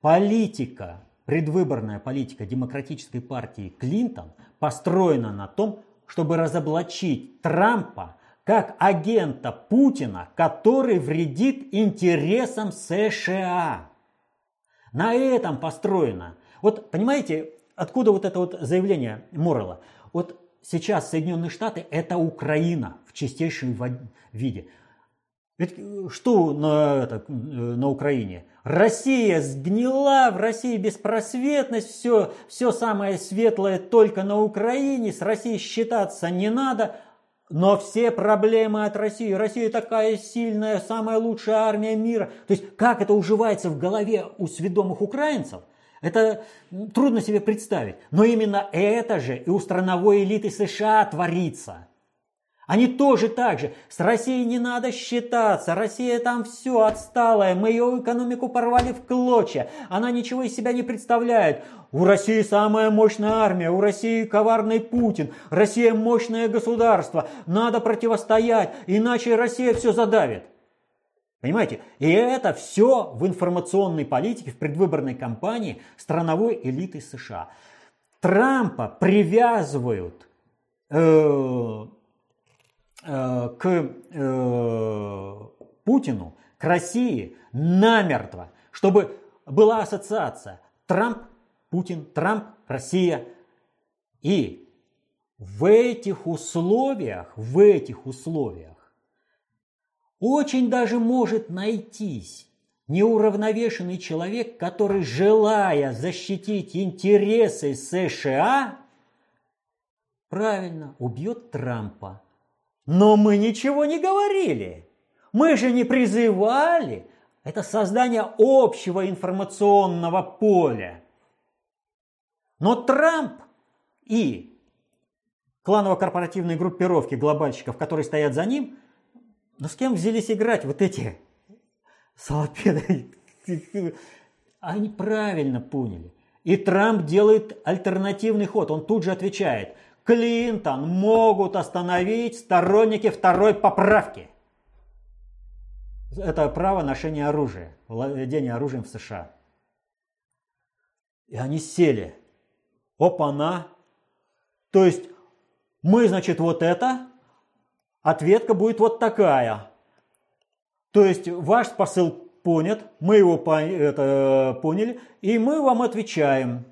политика, предвыборная политика демократической партии Клинтон построена на том, чтобы разоблачить Трампа как агента Путина, который вредит интересам США. На этом построено. Вот понимаете, откуда вот это вот заявление Моррелла? Вот сейчас Соединенные Штаты – это Украина в чистейшем виде. Ведь э, что на, это, э, на Украине? Россия сгнила, в России беспросветность, все, все самое светлое только на Украине, с Россией считаться не надо – но все проблемы от России. Россия такая сильная, самая лучшая армия мира. То есть как это уживается в голове у сведомых украинцев, это трудно себе представить. Но именно это же и у страновой элиты США творится. Они тоже так же. С Россией не надо считаться. Россия там все отсталая. Мы ее экономику порвали в клочья. Она ничего из себя не представляет. У России самая мощная армия. У России коварный Путин. Россия мощное государство. Надо противостоять, иначе Россия все задавит. Понимаете? И это все в информационной политике, в предвыборной кампании страновой элиты США. Трампа привязывают э, к э, Путину, к России намертво, чтобы была ассоциация Трамп, Путин, Трамп, Россия. И в этих условиях, в этих условиях очень даже может найтись неуравновешенный человек, который, желая защитить интересы США, правильно убьет Трампа но мы ничего не говорили. Мы же не призывали. Это создание общего информационного поля. Но Трамп и кланово-корпоративные группировки глобальщиков, которые стоят за ним, ну с кем взялись играть вот эти салапеды? Они правильно поняли. И Трамп делает альтернативный ход. Он тут же отвечает, Клинтон могут остановить сторонники второй поправки. Это право ношения оружия, владение оружием в США. И они сели. Опа-на. То есть мы, значит, вот это, ответка будет вот такая. То есть ваш посыл понят, мы его это, поняли, и мы вам отвечаем.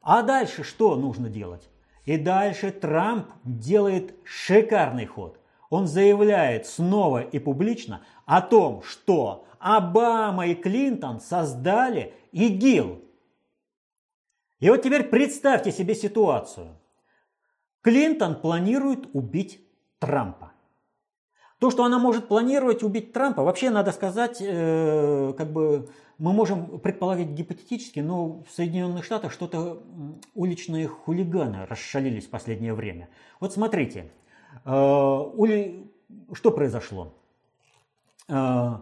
А дальше что нужно делать? И дальше Трамп делает шикарный ход. Он заявляет снова и публично о том, что Обама и Клинтон создали ИГИЛ. И вот теперь представьте себе ситуацию. Клинтон планирует убить Трампа. То, что она может планировать убить Трампа, вообще надо сказать, э, как бы мы можем предполагать гипотетически, но в Соединенных Штатах что-то уличные хулиганы расшалились в последнее время. Вот смотрите, э, ули... что произошло? Э,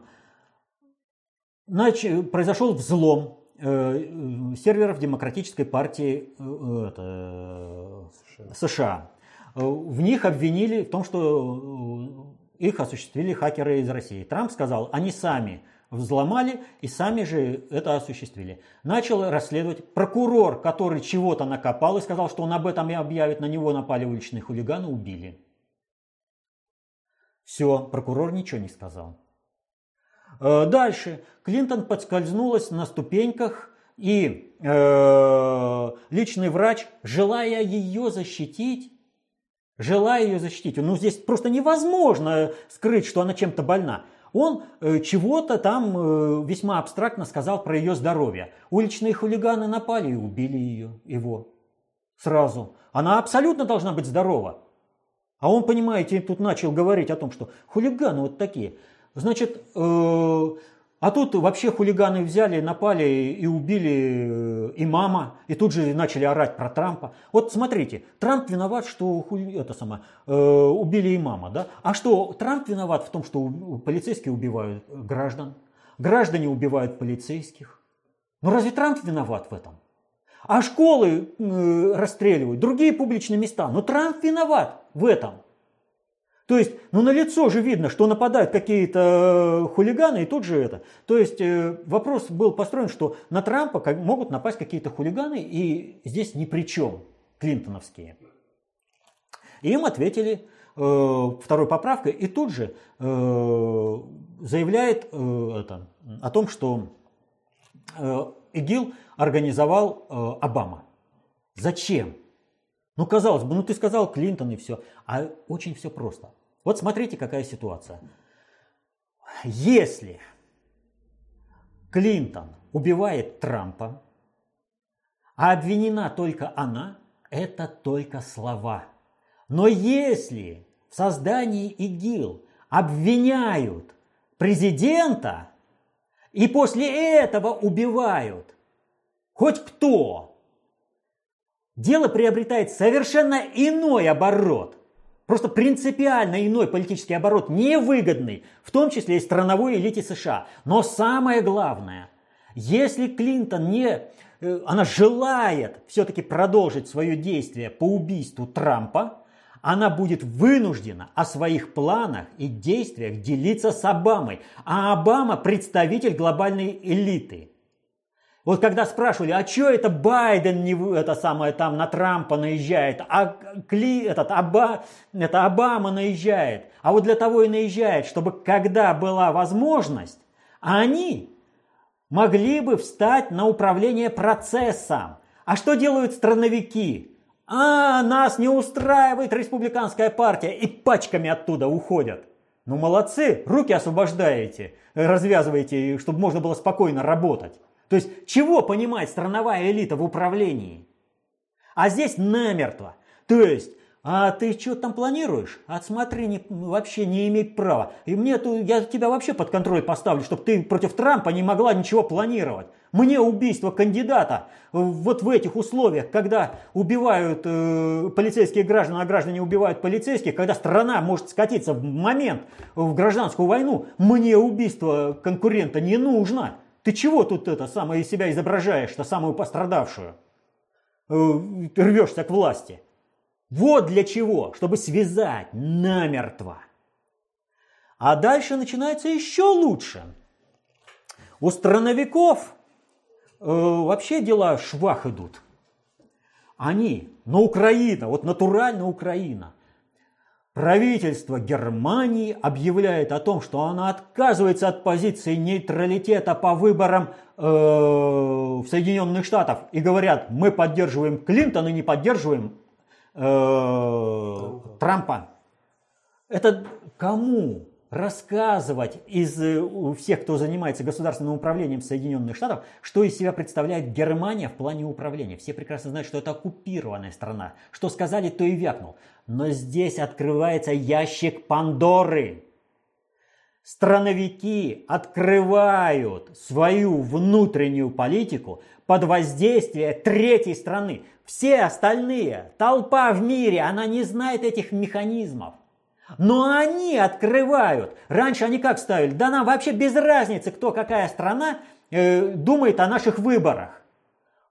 нач... Произошел взлом Э, серверов Демократической партии э, это, США. В них обвинили в том, что э, их осуществили хакеры из России. Трамп сказал, они сами взломали и сами же это осуществили. Начал расследовать прокурор, который чего-то накопал и сказал, что он об этом и объявит, на него напали уличные хулиганы, убили. Все, прокурор ничего не сказал. Э, дальше. Клинтон подскользнулась на ступеньках, и э, личный врач, желая ее защитить, желая ее защитить, ну здесь просто невозможно скрыть, что она чем-то больна. Он э, чего-то там э, весьма абстрактно сказал про ее здоровье. Уличные хулиганы напали и убили ее, его. Сразу. Она абсолютно должна быть здорова. А он, понимаете, тут начал говорить о том, что хулиганы вот такие. Значит, э, а тут вообще хулиганы взяли, напали и убили э, имама, и тут же начали орать про Трампа. Вот смотрите, Трамп виноват, что это самое, э, убили имама, да? А что, Трамп виноват в том, что полицейские убивают граждан? Граждане убивают полицейских? Ну разве Трамп виноват в этом? А школы э, расстреливают, другие публичные места. Но Трамп виноват в этом. То есть, ну на лицо же видно, что нападают какие-то э, хулиганы и тут же это. То есть э, вопрос был построен, что на Трампа могут напасть какие-то хулиганы и здесь ни при чем клинтоновские. И им ответили э, второй поправкой и тут же э, заявляет э, это, о том, что э, ИГИЛ организовал Обама. Зачем? Ну, казалось бы, ну ты сказал Клинтон и все. А очень все просто. Вот смотрите, какая ситуация. Если Клинтон убивает Трампа, а обвинена только она, это только слова. Но если в создании ИГИЛ обвиняют президента и после этого убивают хоть кто, дело приобретает совершенно иной оборот. Просто принципиально иной политический оборот, невыгодный, в том числе и страновой элите США. Но самое главное, если Клинтон не, э, она желает все-таки продолжить свое действие по убийству Трампа, она будет вынуждена о своих планах и действиях делиться с Обамой. А Обама представитель глобальной элиты. Вот когда спрашивали, а что это Байден не это самое там на Трампа наезжает, а Кли, этот, Оба, это Обама наезжает. А вот для того и наезжает, чтобы когда была возможность, они могли бы встать на управление процессом. А что делают страновики? А, нас не устраивает республиканская партия и пачками оттуда уходят. Ну молодцы, руки освобождаете, развязываете, чтобы можно было спокойно работать. То есть чего понимает страновая элита в управлении? А здесь намертво. То есть, а ты что там планируешь? Отсмотри, не, вообще не иметь права. И мне, я тебя вообще под контроль поставлю, чтобы ты против Трампа не могла ничего планировать. Мне убийство кандидата вот в этих условиях, когда убивают э, полицейские граждане, а граждане убивают полицейских, когда страна может скатиться в момент в гражданскую войну, мне убийство конкурента не нужно. Ты чего тут это самое из себя изображаешь-то, самую пострадавшую? Э, рвешься к власти. Вот для чего, чтобы связать намертво. А дальше начинается еще лучше. У страновиков э, вообще дела швах идут. Они на Украина, вот натурально Украина. Правительство Германии объявляет о том, что она отказывается от позиции нейтралитета по выборам э, в Соединенных Штатах и говорят, мы поддерживаем Клинтона, не поддерживаем э, Трампа. Это кому рассказывать из э, всех, кто занимается государственным управлением Соединенных Штатов, что из себя представляет Германия в плане управления. Все прекрасно знают, что это оккупированная страна. Что сказали, то и вякнул. Но здесь открывается ящик Пандоры. Страновики открывают свою внутреннюю политику под воздействие третьей страны. Все остальные, толпа в мире, она не знает этих механизмов. Но они открывают. Раньше они как ставили? Да нам вообще без разницы, кто какая страна э, думает о наших выборах.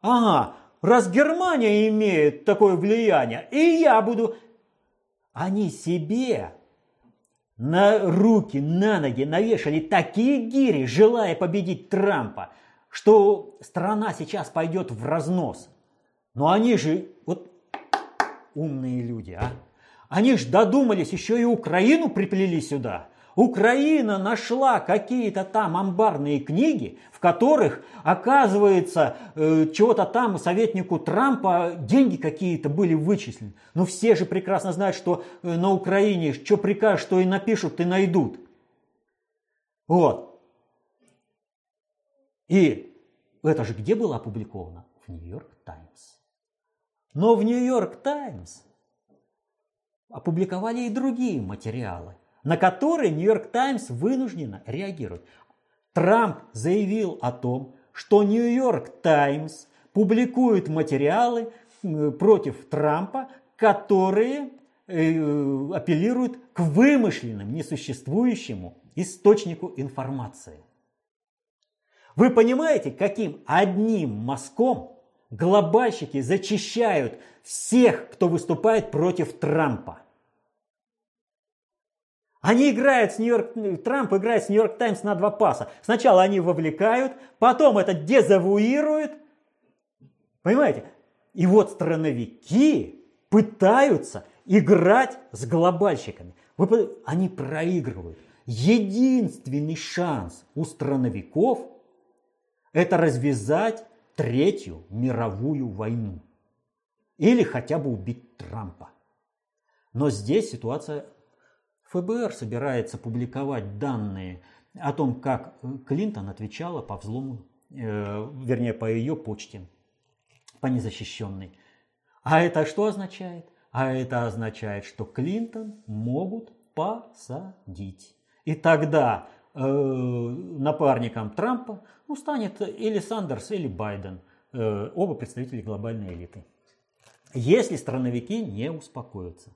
Ага, раз Германия имеет такое влияние, и я буду... Они себе на руки, на ноги навешали такие гири, желая победить Трампа, что страна сейчас пойдет в разнос. Но они же вот умные люди, а? Они ж додумались еще и Украину приплели сюда. Украина нашла какие-то там амбарные книги, в которых, оказывается, э, чего-то там советнику Трампа деньги какие-то были вычислены. Но все же прекрасно знают, что э, на Украине что прикажешь, что и напишут, и найдут. Вот. И это же где было опубликовано? В Нью-Йорк Таймс. Но в Нью-Йорк Таймс опубликовали и другие материалы, на которые Нью-Йорк Таймс вынуждена реагировать. Трамп заявил о том, что Нью-Йорк Таймс публикует материалы против Трампа, которые э, апеллируют к вымышленным, несуществующему источнику информации. Вы понимаете, каким одним мазком глобальщики зачищают всех, кто выступает против Трампа. Они играют с Нью-Йорк, Трамп играет с Нью-Йорк Таймс на два паса. Сначала они вовлекают, потом это дезавуируют. Понимаете? И вот страновики пытаются играть с глобальщиками. Они проигрывают. Единственный шанс у страновиков – это развязать Третью мировую войну. Или хотя бы убить Трампа. Но здесь ситуация... ФБР собирается публиковать данные о том, как Клинтон отвечала по взлому, э, вернее, по ее почте, по незащищенной. А это что означает? А это означает, что Клинтон могут посадить. И тогда напарником Трампа ну, станет или Сандерс, или Байден, э, оба представители глобальной элиты. Если страновики не успокоятся.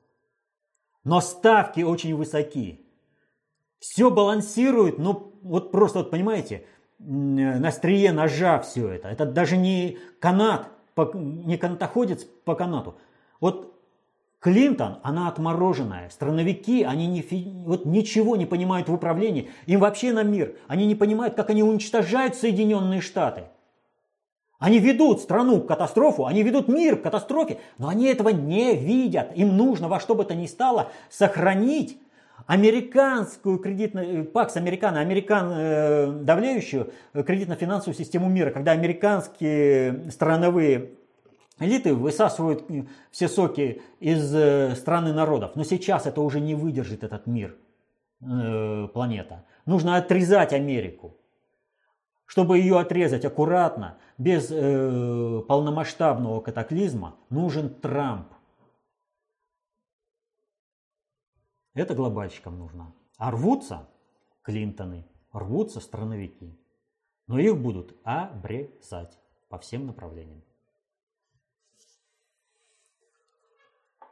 Но ставки очень высоки. Все балансирует, ну вот просто, вот понимаете, на острие ножа все это. Это даже не канат, не канатоходец по канату. Вот Клинтон, она отмороженная. Страновики, они не, вот ничего не понимают в управлении. Им вообще на мир. Они не понимают, как они уничтожают Соединенные Штаты. Они ведут страну к катастрофу, они ведут мир к катастрофе, но они этого не видят. Им нужно во что бы то ни стало сохранить американскую кредитную, ПАКС Американо, американ, э, давляющую кредитно-финансовую систему мира, когда американские страновые Элиты высасывают все соки из э, страны народов. Но сейчас это уже не выдержит этот мир, э, планета. Нужно отрезать Америку. Чтобы ее отрезать аккуратно, без э, полномасштабного катаклизма, нужен Трамп. Это глобальщикам нужно. А рвутся Клинтоны, рвутся страновики. Но их будут обрезать по всем направлениям.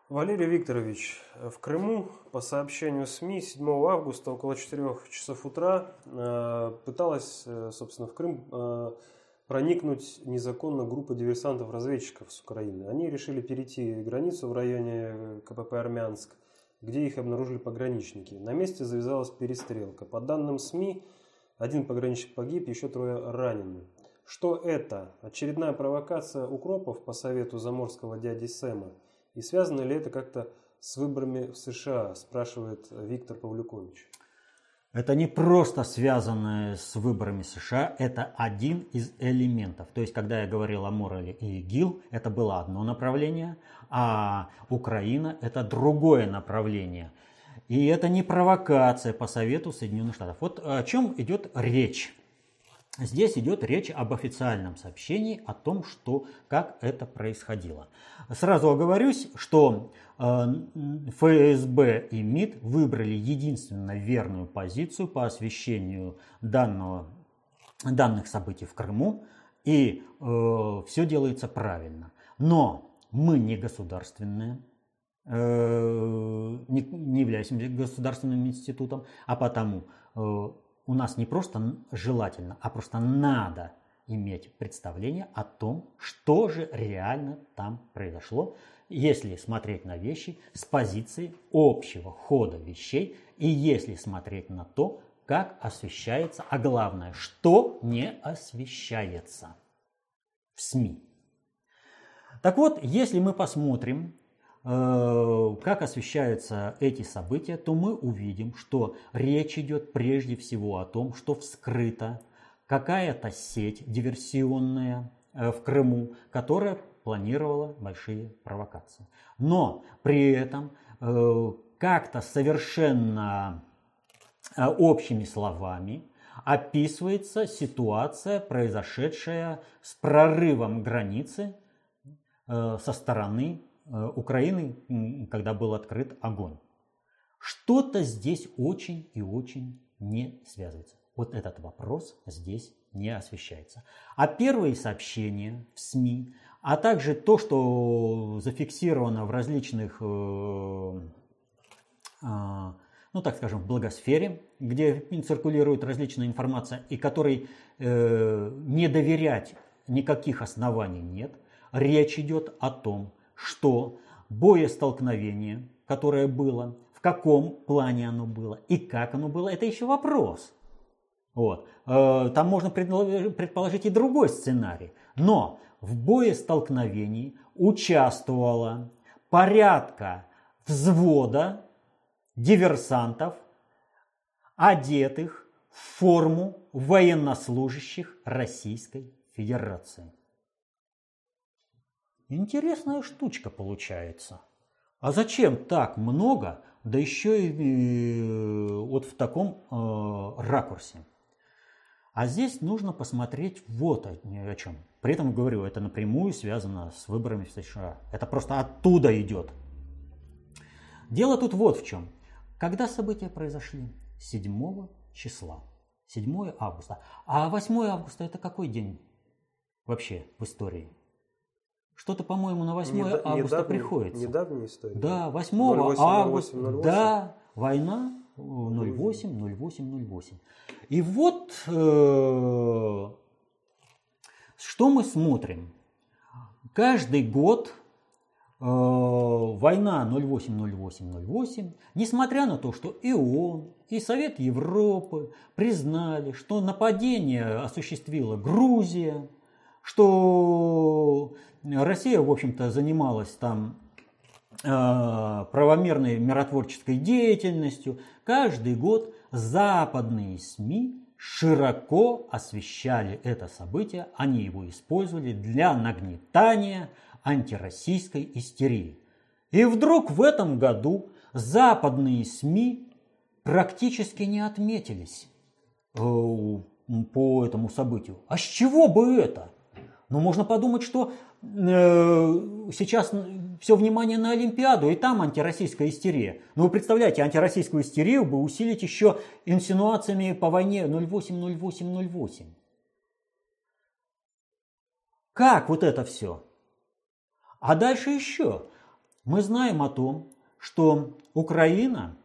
Валерий Викторович, в Крыму, по сообщению СМИ, 7 августа около 4 часов утра э, пыталась, э, собственно, в Крым э, проникнуть незаконно группа диверсантов-разведчиков с Украины. Они решили перейти границу в районе КПП «Армянск», где их обнаружили пограничники. На месте завязалась перестрелка. По данным СМИ, один пограничник погиб, еще трое ранены. Что это? Очередная провокация укропов по совету заморского дяди Сэма – и связано ли это как-то с выборами в США, спрашивает Виктор Павлюкович. Это не просто связано с выборами США, это один из элементов. То есть, когда я говорил о Морале и ГИЛ, это было одно направление, а Украина – это другое направление. И это не провокация по совету Соединенных Штатов. Вот о чем идет речь. Здесь идет речь об официальном сообщении о том, что, как это происходило. Сразу оговорюсь, что э, ФСБ и МИД выбрали единственно верную позицию по освещению данного, данных событий в Крыму, и э, все делается правильно. Но мы не государственные, э, не, не являемся государственным институтом, а потому э, у нас не просто желательно, а просто надо иметь представление о том, что же реально там произошло, если смотреть на вещи с позиции общего хода вещей и если смотреть на то, как освещается, а главное, что не освещается в СМИ. Так вот, если мы посмотрим как освещаются эти события, то мы увидим, что речь идет прежде всего о том, что вскрыта какая-то сеть диверсионная э, в Крыму, которая планировала большие провокации. Но при этом э, как-то совершенно общими словами описывается ситуация, произошедшая с прорывом границы со стороны Э, Украины, когда был открыт огонь. Что-то здесь очень и очень не связывается. Вот этот вопрос здесь не освещается. А первые сообщения в СМИ, а также то, что зафиксировано в различных, э, э, ну так скажем, в благосфере, где циркулирует различная информация и которой не доверять никаких оснований нет, речь идет о том, что боестолкновение, которое было, в каком плане оно было и как оно было, это еще вопрос. Вот. Э, там можно предположить и другой сценарий. Но в боестолкновении участвовало порядка взвода диверсантов, одетых в форму военнослужащих Российской Федерации. Интересная штучка получается. А зачем так много, да еще и э, вот в таком э, ракурсе? А здесь нужно посмотреть вот о, о чем. При этом говорю, это напрямую связано с выборами в США. Это просто оттуда идет. Дело тут вот в чем. Когда события произошли? 7 числа. 7 августа. А 8 августа это какой день вообще в истории? Что-то, по-моему, на 8 Недав... августа недавний, приходится. Недавняя история. Да, 8 08, августа. 08, 08. Да, война 08, 08, 08. И вот э, что мы смотрим. Каждый год э, война 08-08-08, несмотря на то, что и ООН, и Совет Европы признали, что нападение осуществила Грузия, что Россия, в общем-то, занималась там э, правомерной миротворческой деятельностью. Каждый год западные СМИ широко освещали это событие, они его использовали для нагнетания антироссийской истерии. И вдруг в этом году западные СМИ практически не отметились э, по этому событию. А с чего бы это? Ну, можно подумать, что Э, сейчас все внимание на Олимпиаду, и там антироссийская истерия. Но вы представляете, антироссийскую истерию бы усилить еще инсинуациями по войне 08-08-08. Как вот это все? А дальше еще. Мы знаем о том, что Украина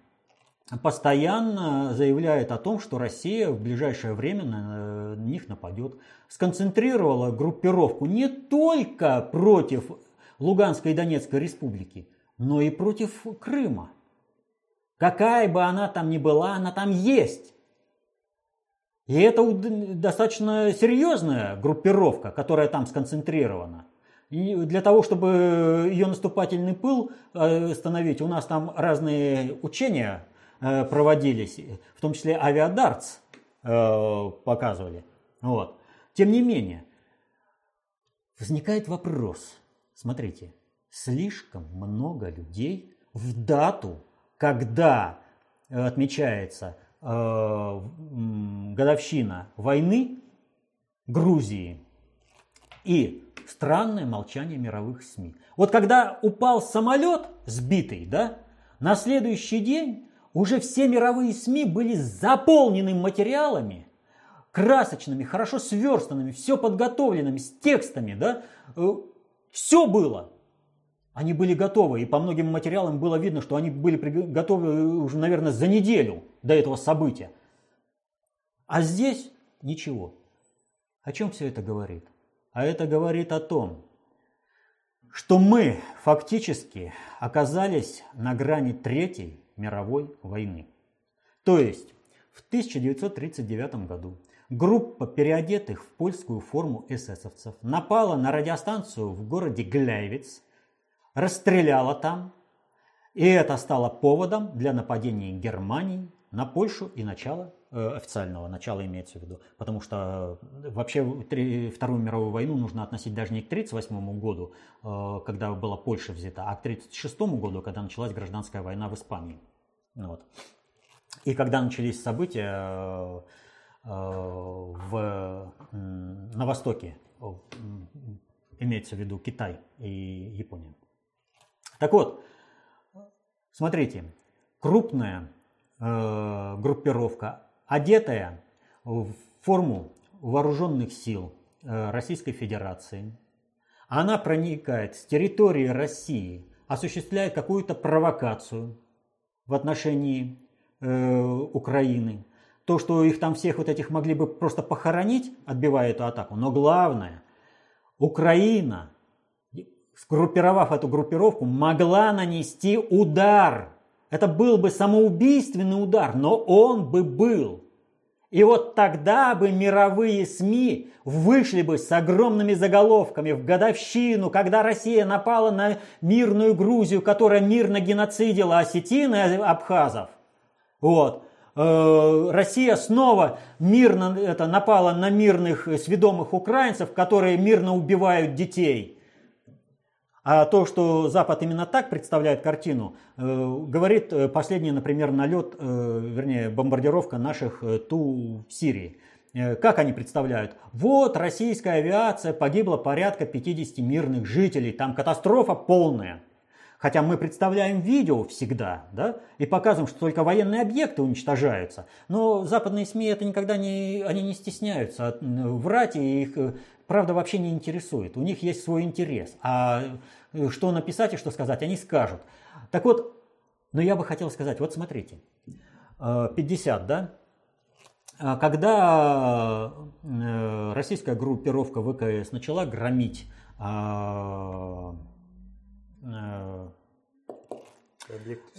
постоянно заявляет о том, что Россия в ближайшее время на них нападет. Сконцентрировала группировку не только против Луганской и Донецкой республики, но и против Крыма. Какая бы она там ни была, она там есть. И это достаточно серьезная группировка, которая там сконцентрирована. И для того, чтобы ее наступательный пыл э, остановить, у нас там разные учения проводились, в том числе авиадартс э, показывали. Вот. Тем не менее, возникает вопрос. Смотрите, слишком много людей в дату, когда отмечается годовщина войны Грузии и странное молчание мировых СМИ. Вот когда упал самолет сбитый, да, на следующий день уже все мировые СМИ были заполнены материалами, красочными, хорошо сверстанными, все подготовленными, с текстами, да, э, все было. Они были готовы, и по многим материалам было видно, что они были готовы уже, наверное, за неделю до этого события. А здесь ничего. О чем все это говорит? А это говорит о том, что мы фактически оказались на грани Третьей мировой войны. То есть в 1939 году группа переодетых в польскую форму эсэсовцев напала на радиостанцию в городе Гляйвиц, расстреляла там, и это стало поводом для нападения Германии на Польшу и начала официального начала имеется в виду. Потому что э, вообще Вторую мировую войну нужно относить даже не к 1938 году, э, когда была Польша взята, а к 1936 году, когда началась гражданская война в Испании. Вот. И когда начались события в, на Востоке, имеется в виду Китай и Япония. Так вот, смотрите, крупная группировка одетая в форму вооруженных сил э, Российской Федерации, она проникает с территории России, осуществляет какую-то провокацию в отношении э, Украины. То, что их там всех вот этих могли бы просто похоронить, отбивая эту атаку. Но главное, Украина, сгруппировав эту группировку, могла нанести удар это был бы самоубийственный удар, но он бы был. И вот тогда бы мировые СМИ вышли бы с огромными заголовками в годовщину, когда Россия напала на мирную Грузию, которая мирно геноцидила осетин и абхазов. Вот. Э, Россия снова мирно это, напала на мирных сведомых украинцев, которые мирно убивают детей. А то, что Запад именно так представляет картину, э, говорит э, последний, например, налет, э, вернее, бомбардировка наших Ту в Сирии. Как они представляют? Вот российская авиация, погибло порядка 50 мирных жителей, там катастрофа полная. Хотя мы представляем видео всегда, да, и показываем, что только военные объекты уничтожаются. Но западные СМИ это никогда не, они не стесняются врать, и их правда вообще не интересует. У них есть свой интерес. А э, что написать и что сказать, они скажут. Так вот, но я бы хотел сказать, вот смотрите, 50, э, да? А когда э, российская группировка ВКС начала громить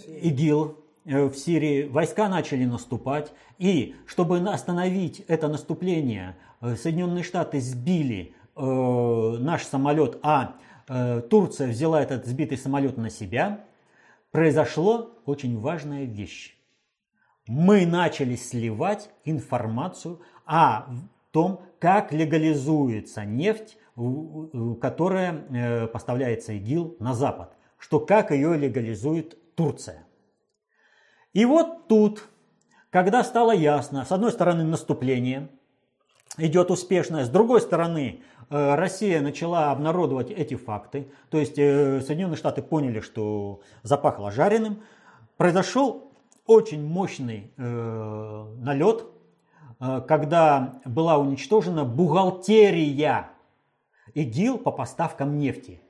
ИГИЛ в Сирии, войска начали наступать, и чтобы остановить это наступление, Соединенные Штаты сбили э, наш самолет, а э, Турция взяла этот сбитый самолет на себя, произошло очень важная вещь. Мы начали сливать информацию о том, как легализуется нефть, которая поставляется ИГИЛ на Запад, что как ее легализует Турция. И вот тут, когда стало ясно, с одной стороны наступление, идет успешно. С другой стороны, э, Россия начала обнародовать эти факты. То есть э, Соединенные Штаты поняли, что запахло жареным. Произошел очень мощный э, налет, когда была уничтожена бухгалтерия ИГИЛ по поставкам нефти.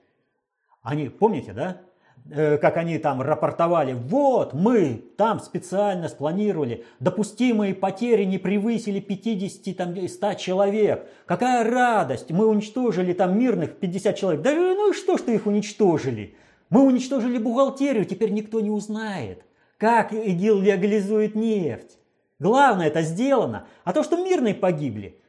Они, помните, да? Э, как они там рапортовали, вот мы там специально спланировали, допустимые потери не превысили 50 там, 100 человек. Какая радость, мы уничтожили там мирных 50 человек. Да ну и что, что их уничтожили? Мы уничтожили бухгалтерию, теперь никто не узнает, как ИГИЛ легализует нефть. Главное, это сделано. А то, что мирные погибли.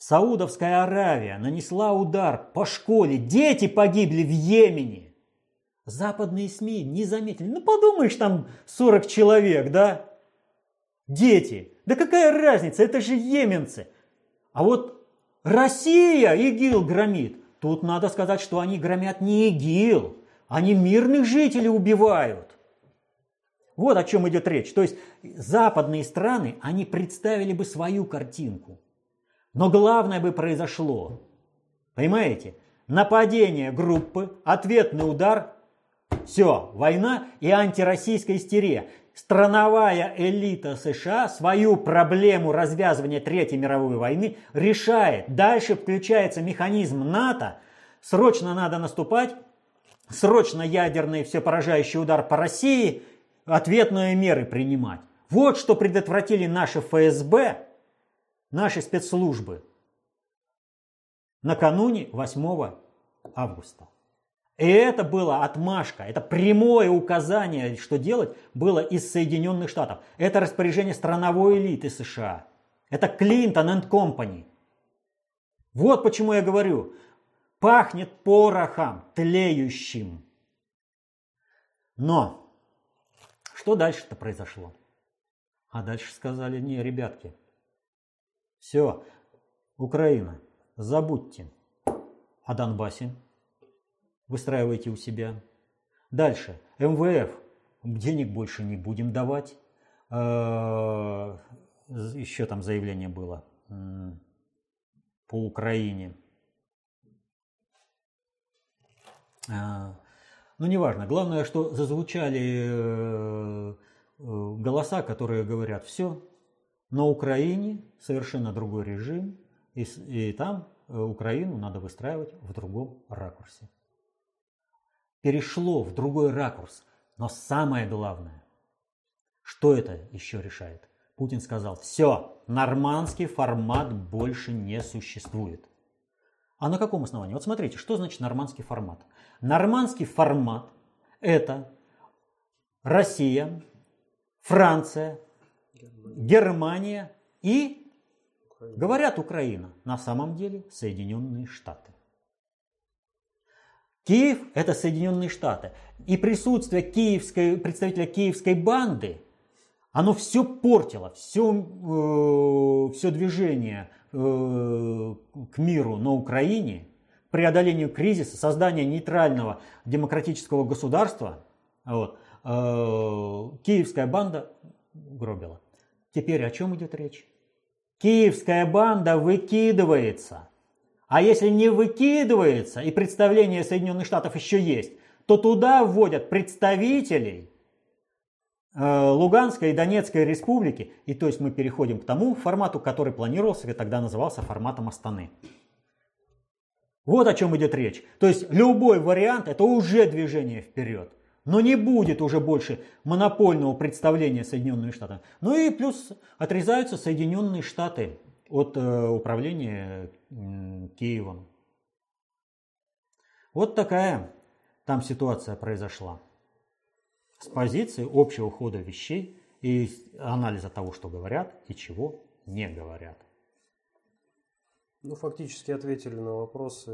Саудовская Аравия нанесла удар по школе. Дети погибли в Йемене. Западные СМИ не заметили. Ну, подумаешь, там 40 человек, да? Дети. Да какая разница, это же йеменцы. А вот Россия ИГИЛ громит. Тут надо сказать, что они громят не ИГИЛ, они мирных жителей убивают. Вот о чем идет речь. То есть западные страны, они представили бы свою картинку. Но главное бы произошло. Понимаете? Нападение группы, ответный удар, все, война и антироссийская истерия. Страновая элита США свою проблему развязывания Третьей мировой войны решает. Дальше включается механизм НАТО. Срочно надо наступать, срочно ядерный всепоражающий удар по России, ответные меры принимать. Вот что предотвратили наши ФСБ, наши спецслужбы накануне 8 августа. И это была отмашка, это прямое указание, что делать, было из Соединенных Штатов. Это распоряжение страновой элиты США. Это Клинтон и Компани. Вот почему я говорю, пахнет порохом, тлеющим. Но что дальше-то произошло? А дальше сказали, не, ребятки, все, Украина, забудьте о Донбассе, выстраивайте у себя. Дальше. МВФ. Денег больше не будем давать. А, Еще там заявление было по Украине. А, ну, неважно. Главное, что зазвучали э, э, голоса, которые говорят, все, на Украине совершенно другой режим, и, и там э, Украину надо выстраивать в другом ракурсе перешло в другой ракурс. Но самое главное, что это еще решает? Путин сказал, все, нормандский формат больше не существует. А на каком основании? Вот смотрите, что значит нормандский формат? Нормандский формат – это Россия, Франция, Германия и, говорят, Украина. На самом деле Соединенные Штаты. Киев – это Соединенные Штаты. И присутствие киевской, представителя киевской банды, оно все портило, все, э, все движение э, к миру на Украине, преодолению кризиса, создание нейтрального демократического государства. Вот, э, киевская банда гробила. Теперь о чем идет речь? Киевская банда выкидывается – а если не выкидывается и представление Соединенных Штатов еще есть, то туда вводят представителей э, Луганской и Донецкой республики. И то есть мы переходим к тому формату, который планировался и тогда назывался форматом Астаны. Вот о чем идет речь. То есть любой вариант это уже движение вперед. Но не будет уже больше монопольного представления Соединенных Штатов. Ну и плюс отрезаются Соединенные Штаты от э, управления Киевом. Вот такая там ситуация произошла. С позиции общего хода вещей и анализа того, что говорят и чего не говорят. Ну, фактически ответили на вопросы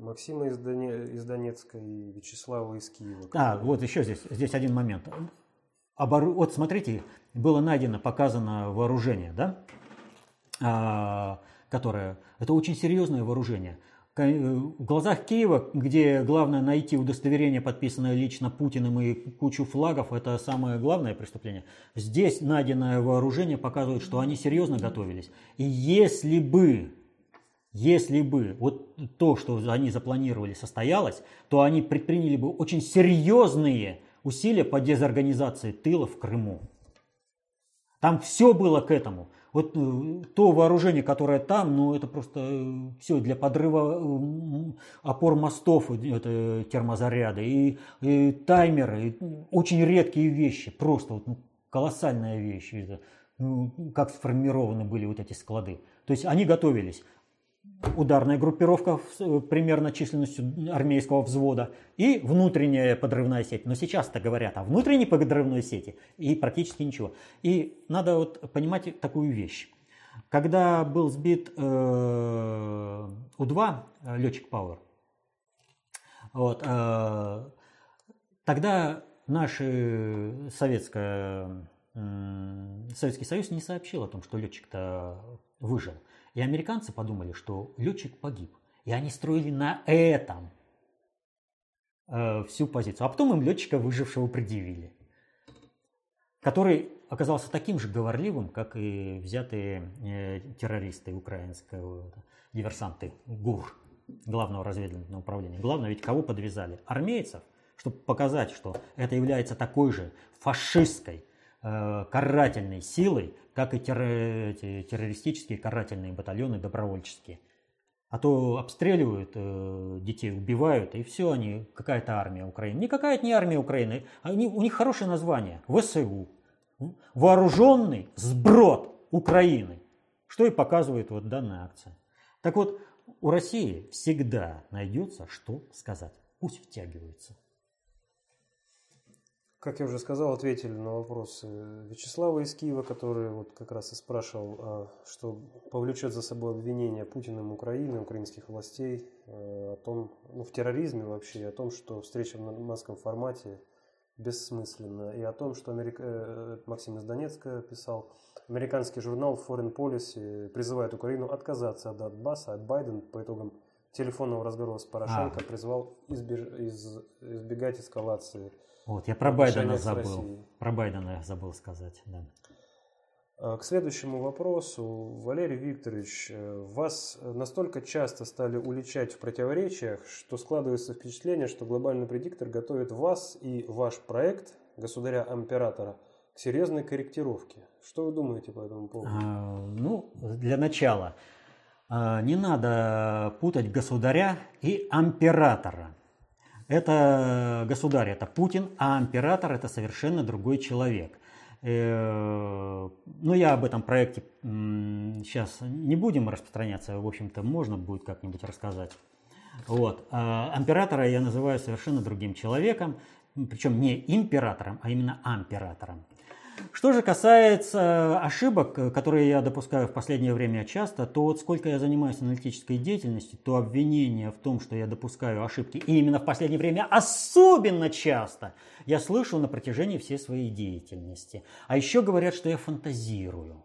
Максима из, Доне... из Донецка и Вячеслава из Киева. А, вот еще здесь, здесь один момент. Обор... Вот смотрите, было найдено, показано вооружение, да? А, которое... Это очень серьезное вооружение. В глазах Киева, где главное найти удостоверение, подписанное лично Путиным и кучу флагов, это самое главное преступление. Здесь найденное вооружение показывает, что они серьезно готовились. И если бы, если бы вот то, что они запланировали, состоялось, то они предприняли бы очень серьезные усилия по дезорганизации тыла в Крыму. Там все было к этому. Вот э, то вооружение, которое там, ну это просто э, все для подрыва опор мостов, это термозаряды и, и таймеры, и очень редкие вещи, просто вот, ну, колоссальная вещь, это, ну, как сформированы были вот эти склады. То есть они готовились ударная группировка э, примерно численностью армейского взвода и внутренняя подрывная сеть. Но сейчас-то говорят о внутренней подрывной сети и практически ничего. И надо вот понимать такую вещь. Когда был сбит э, У-2, э, летчик Пауэр, вот, э, тогда наш советская, Советский Союз не сообщил о том, что летчик-то выжил. И американцы подумали, что летчик погиб. И они строили на этом э, всю позицию. А потом им летчика выжившего предъявили. Который оказался таким же говорливым, как и взятые э, террористы украинского, диверсанты ГУР, Главного разведывательного управления. Главное ведь кого подвязали? Армейцев, чтобы показать, что это является такой же фашистской карательной силой, как и террористические карательные батальоны добровольческие. А то обстреливают э, детей, убивают, и все они, какая-то армия Украины. Никакая это не армия Украины, они, у них хорошее название, ВСУ. Вооруженный сброд Украины. Что и показывает вот данная акция. Так вот, у России всегда найдется, что сказать. Пусть втягиваются. Как я уже сказал, ответили на вопросы Вячеслава из Киева, который вот как раз и спрашивал, а, что повлечет за собой обвинение Путиным Украины, украинских властей э, о том, ну, в терроризме вообще, о том, что встреча в маском формате бессмысленна, и о том, что Америка... Э, Максим из Донецка писал, американский журнал Foreign Policy призывает Украину отказаться от Донбасса, от Байдена по итогам телефонного разговора с Порошенко, а. призвал избеж... из... избегать эскалации вот, я про Байдена забыл. Про Байдена я забыл сказать, да. А, к следующему вопросу. Валерий Викторович, э, вас настолько часто стали уличать в противоречиях, что складывается впечатление, что глобальный предиктор готовит вас и ваш проект государя-императора к серьезной корректировке. Что вы думаете по этому поводу? А, ну, для начала, а, не надо путать государя и императора. Это государь, это Путин, а император это совершенно другой человек. Э, ну, я об этом проекте сейчас не будем распространяться, в общем-то, можно будет как-нибудь рассказать. Вот. А императора я называю совершенно другим человеком, причем не императором, а именно амператором. Что же касается ошибок, которые я допускаю в последнее время часто, то вот сколько я занимаюсь аналитической деятельностью, то обвинение в том, что я допускаю ошибки, и именно в последнее время особенно часто, я слышу на протяжении всей своей деятельности. А еще говорят, что я фантазирую.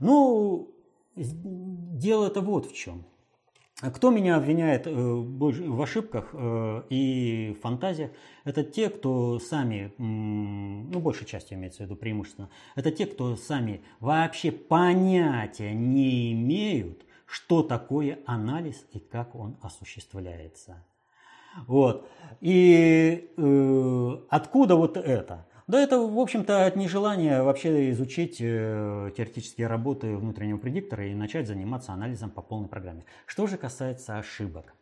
Ну, дело это вот в чем. Кто меня обвиняет э, в ошибках э, и фантазиях, это те, кто сами, ну, большей частью имеется в виду преимущественно, это те, кто сами вообще понятия не имеют, что такое анализ и как он осуществляется. Вот. И э, откуда вот это? Да это, в общем-то, от нежелания вообще изучить э, теоретические работы внутреннего предиктора и начать заниматься анализом по полной программе. Что же касается ошибок.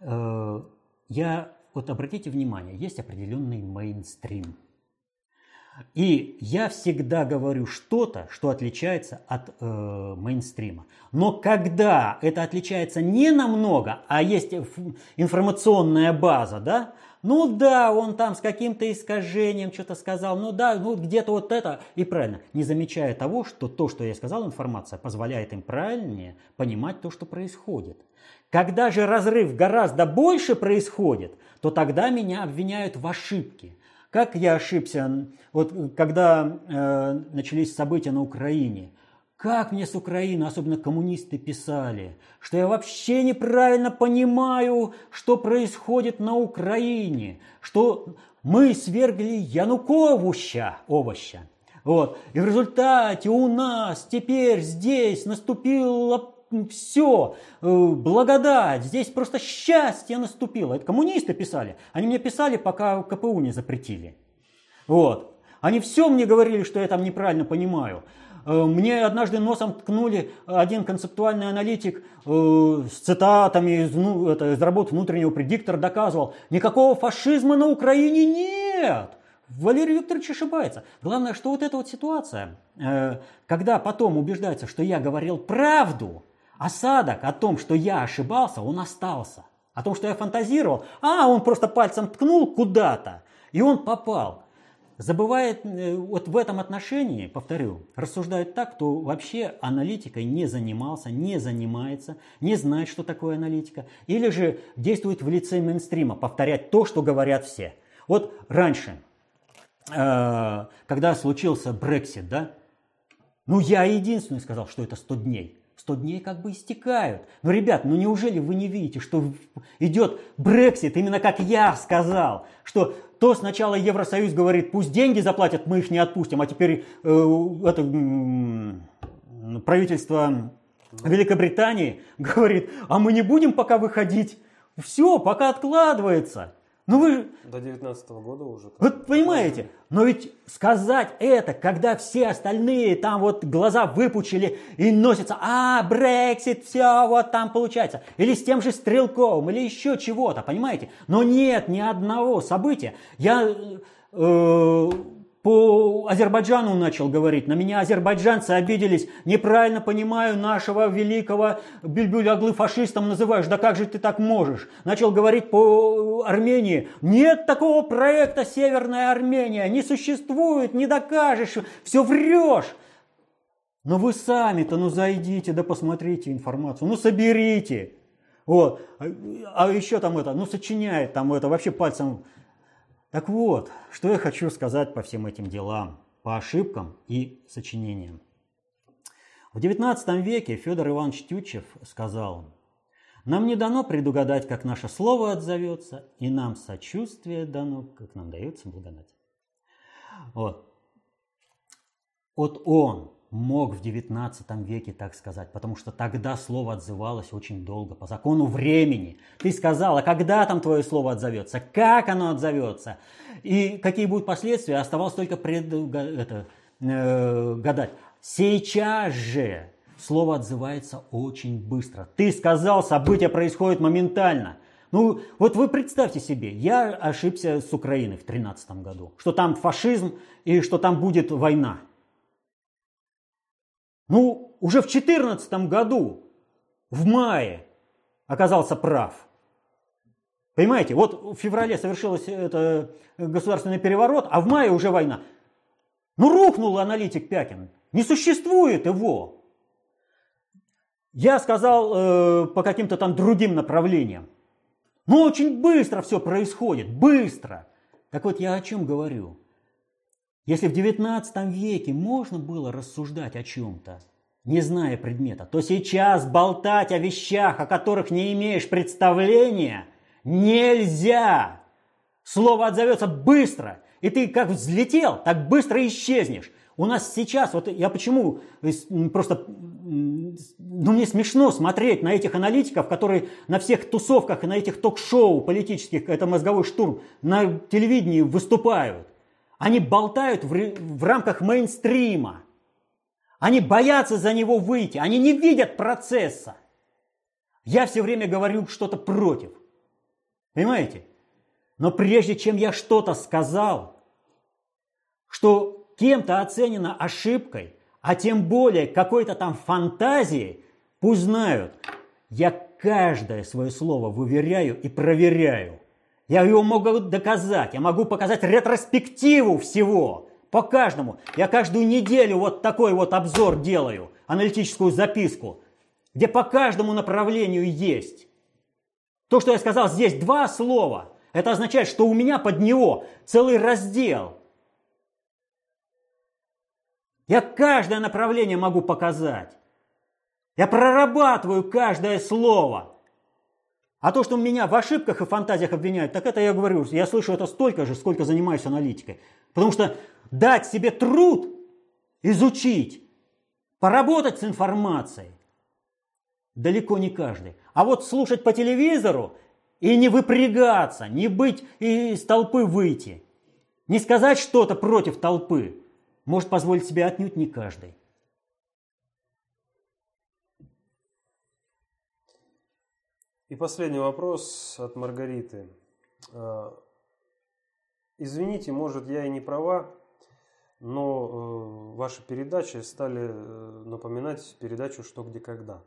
Э, я, вот обратите внимание, есть определенный мейнстрим. И я всегда говорю что-то, что отличается от э, мейнстрима. Но когда это отличается не намного, а есть информационная база, да, ну да, он там с каким-то искажением что-то сказал, ну да, ну где-то вот это, и правильно, не замечая того, что то, что я сказал, информация позволяет им правильнее понимать то, что происходит. Когда же разрыв гораздо больше происходит, то тогда меня обвиняют в ошибке. Как я ошибся, вот когда э, начались события на Украине – как мне с Украины, особенно коммунисты, писали, что я вообще неправильно понимаю, что происходит на Украине, что мы свергли Януковича, овоща. Вот. И в результате у нас теперь здесь наступило все, э, благодать, здесь просто счастье наступило. Это коммунисты писали. Они мне писали, пока КПУ не запретили. Вот. Они все мне говорили, что я там неправильно понимаю. Э, мне однажды носом ткнули один концептуальный аналитик э, с цитатами из, ну, это, из работы внутреннего предиктора доказывал, никакого фашизма на Украине нет. Валерий Викторович ошибается. Главное, что вот эта вот ситуация, э, когда потом убеждается, что я говорил правду, осадок о том, что я ошибался, он остался. О том, что я фантазировал, а он просто пальцем ткнул куда-то, и он попал. Забывает, э, вот в этом отношении, повторю, рассуждает так, кто вообще аналитикой не занимался, не занимается, не знает, что такое аналитика, или же действует в лице мейнстрима, повторять то, что говорят все. Вот раньше, э, когда случился Брексит, да, ну я единственный сказал, что это 100 дней. 100 дней как бы истекают. Но, ребят, ну неужели вы не видите, что идет Брексит, именно как я сказал, что то сначала Евросоюз говорит, пусть деньги заплатят, мы их не отпустим, а теперь э, это, э, правительство Великобритании говорит, а мы не будем пока выходить. Все, пока откладывается. Ну вы... До 19 года уже. Вот понимаете, но ведь сказать это, когда все остальные там вот глаза выпучили и носятся, а, Брексит, все вот там получается. Или с тем же Стрелковым, или еще чего-то, понимаете? Но нет ни одного события. Я э, по Азербайджану начал говорить. На меня азербайджанцы обиделись. Неправильно понимаю нашего великого Бюльбюль-Аглы фашистом называешь. Да как же ты так можешь? Начал говорить по Армении. Нет такого проекта Северная Армения. Не существует, не докажешь. Все врешь. Но вы сами-то, ну зайдите, да посмотрите информацию. Ну соберите. Вот. А еще там это, ну сочиняет там это, вообще пальцем так вот, что я хочу сказать по всем этим делам, по ошибкам и сочинениям. В XIX веке Федор Иванович Тютчев сказал, «Нам не дано предугадать, как наше слово отзовется, и нам сочувствие дано, как нам дается благодать». Вот. Вот он мог в XIX веке так сказать, потому что тогда слово отзывалось очень долго, по закону времени. Ты сказала, когда там твое слово отзовется, как оно отзовется, и какие будут последствия, оставалось только пред, это, э, гадать. Сейчас же слово отзывается очень быстро. Ты сказал, события происходят моментально. Ну, вот вы представьте себе, я ошибся с Украиной в 2013 году, что там фашизм и что там будет война. Ну, уже в 2014 году, в мае, оказался прав. Понимаете, вот в феврале совершился это государственный переворот, а в мае уже война. Ну, рухнул аналитик Пякин. Не существует его. Я сказал э, по каким-то там другим направлениям. Но очень быстро все происходит, быстро. Так вот, я о чем говорю? Если в XIX веке можно было рассуждать о чем-то, не зная предмета, то сейчас болтать о вещах, о которых не имеешь представления, нельзя. Слово отзовется быстро, и ты как взлетел, так быстро исчезнешь. У нас сейчас, вот я почему просто, ну мне смешно смотреть на этих аналитиков, которые на всех тусовках и на этих ток-шоу политических, это мозговой штурм, на телевидении выступают. Они болтают в, в рамках мейнстрима. Они боятся за него выйти. Они не видят процесса. Я все время говорю что-то против. Понимаете? Но прежде чем я что-то сказал, что кем-то оценено ошибкой, а тем более какой-то там фантазией, пусть знают, я каждое свое слово выверяю и проверяю. Я его могу доказать, я могу показать ретроспективу всего, по каждому. Я каждую неделю вот такой вот обзор делаю, аналитическую записку, где по каждому направлению есть. То, что я сказал здесь два слова, это означает, что у меня под него целый раздел. Я каждое направление могу показать. Я прорабатываю каждое слово – а то, что меня в ошибках и фантазиях обвиняют, так это я говорю, я слышу это столько же, сколько занимаюсь аналитикой. Потому что дать себе труд, изучить, поработать с информацией, далеко не каждый. А вот слушать по телевизору и не выпрягаться, не быть и из толпы выйти, не сказать что-то против толпы, может позволить себе отнюдь не каждый. И последний вопрос от Маргариты. А, извините, может, я и не права, но э, ваши передачи стали э, напоминать передачу «Что, где, когда».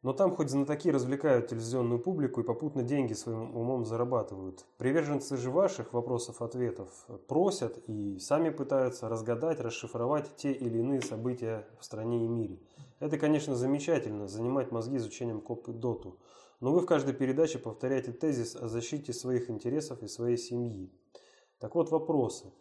Но там хоть знатоки развлекают телевизионную публику и попутно деньги своим умом зарабатывают. Приверженцы же ваших вопросов-ответов просят и сами пытаются разгадать, расшифровать те или иные события в стране и мире. Это, конечно, замечательно, занимать мозги изучением коп и доту. Но вы в каждой передаче повторяете тезис о защите своих интересов и своей семьи. Так вот вопросы.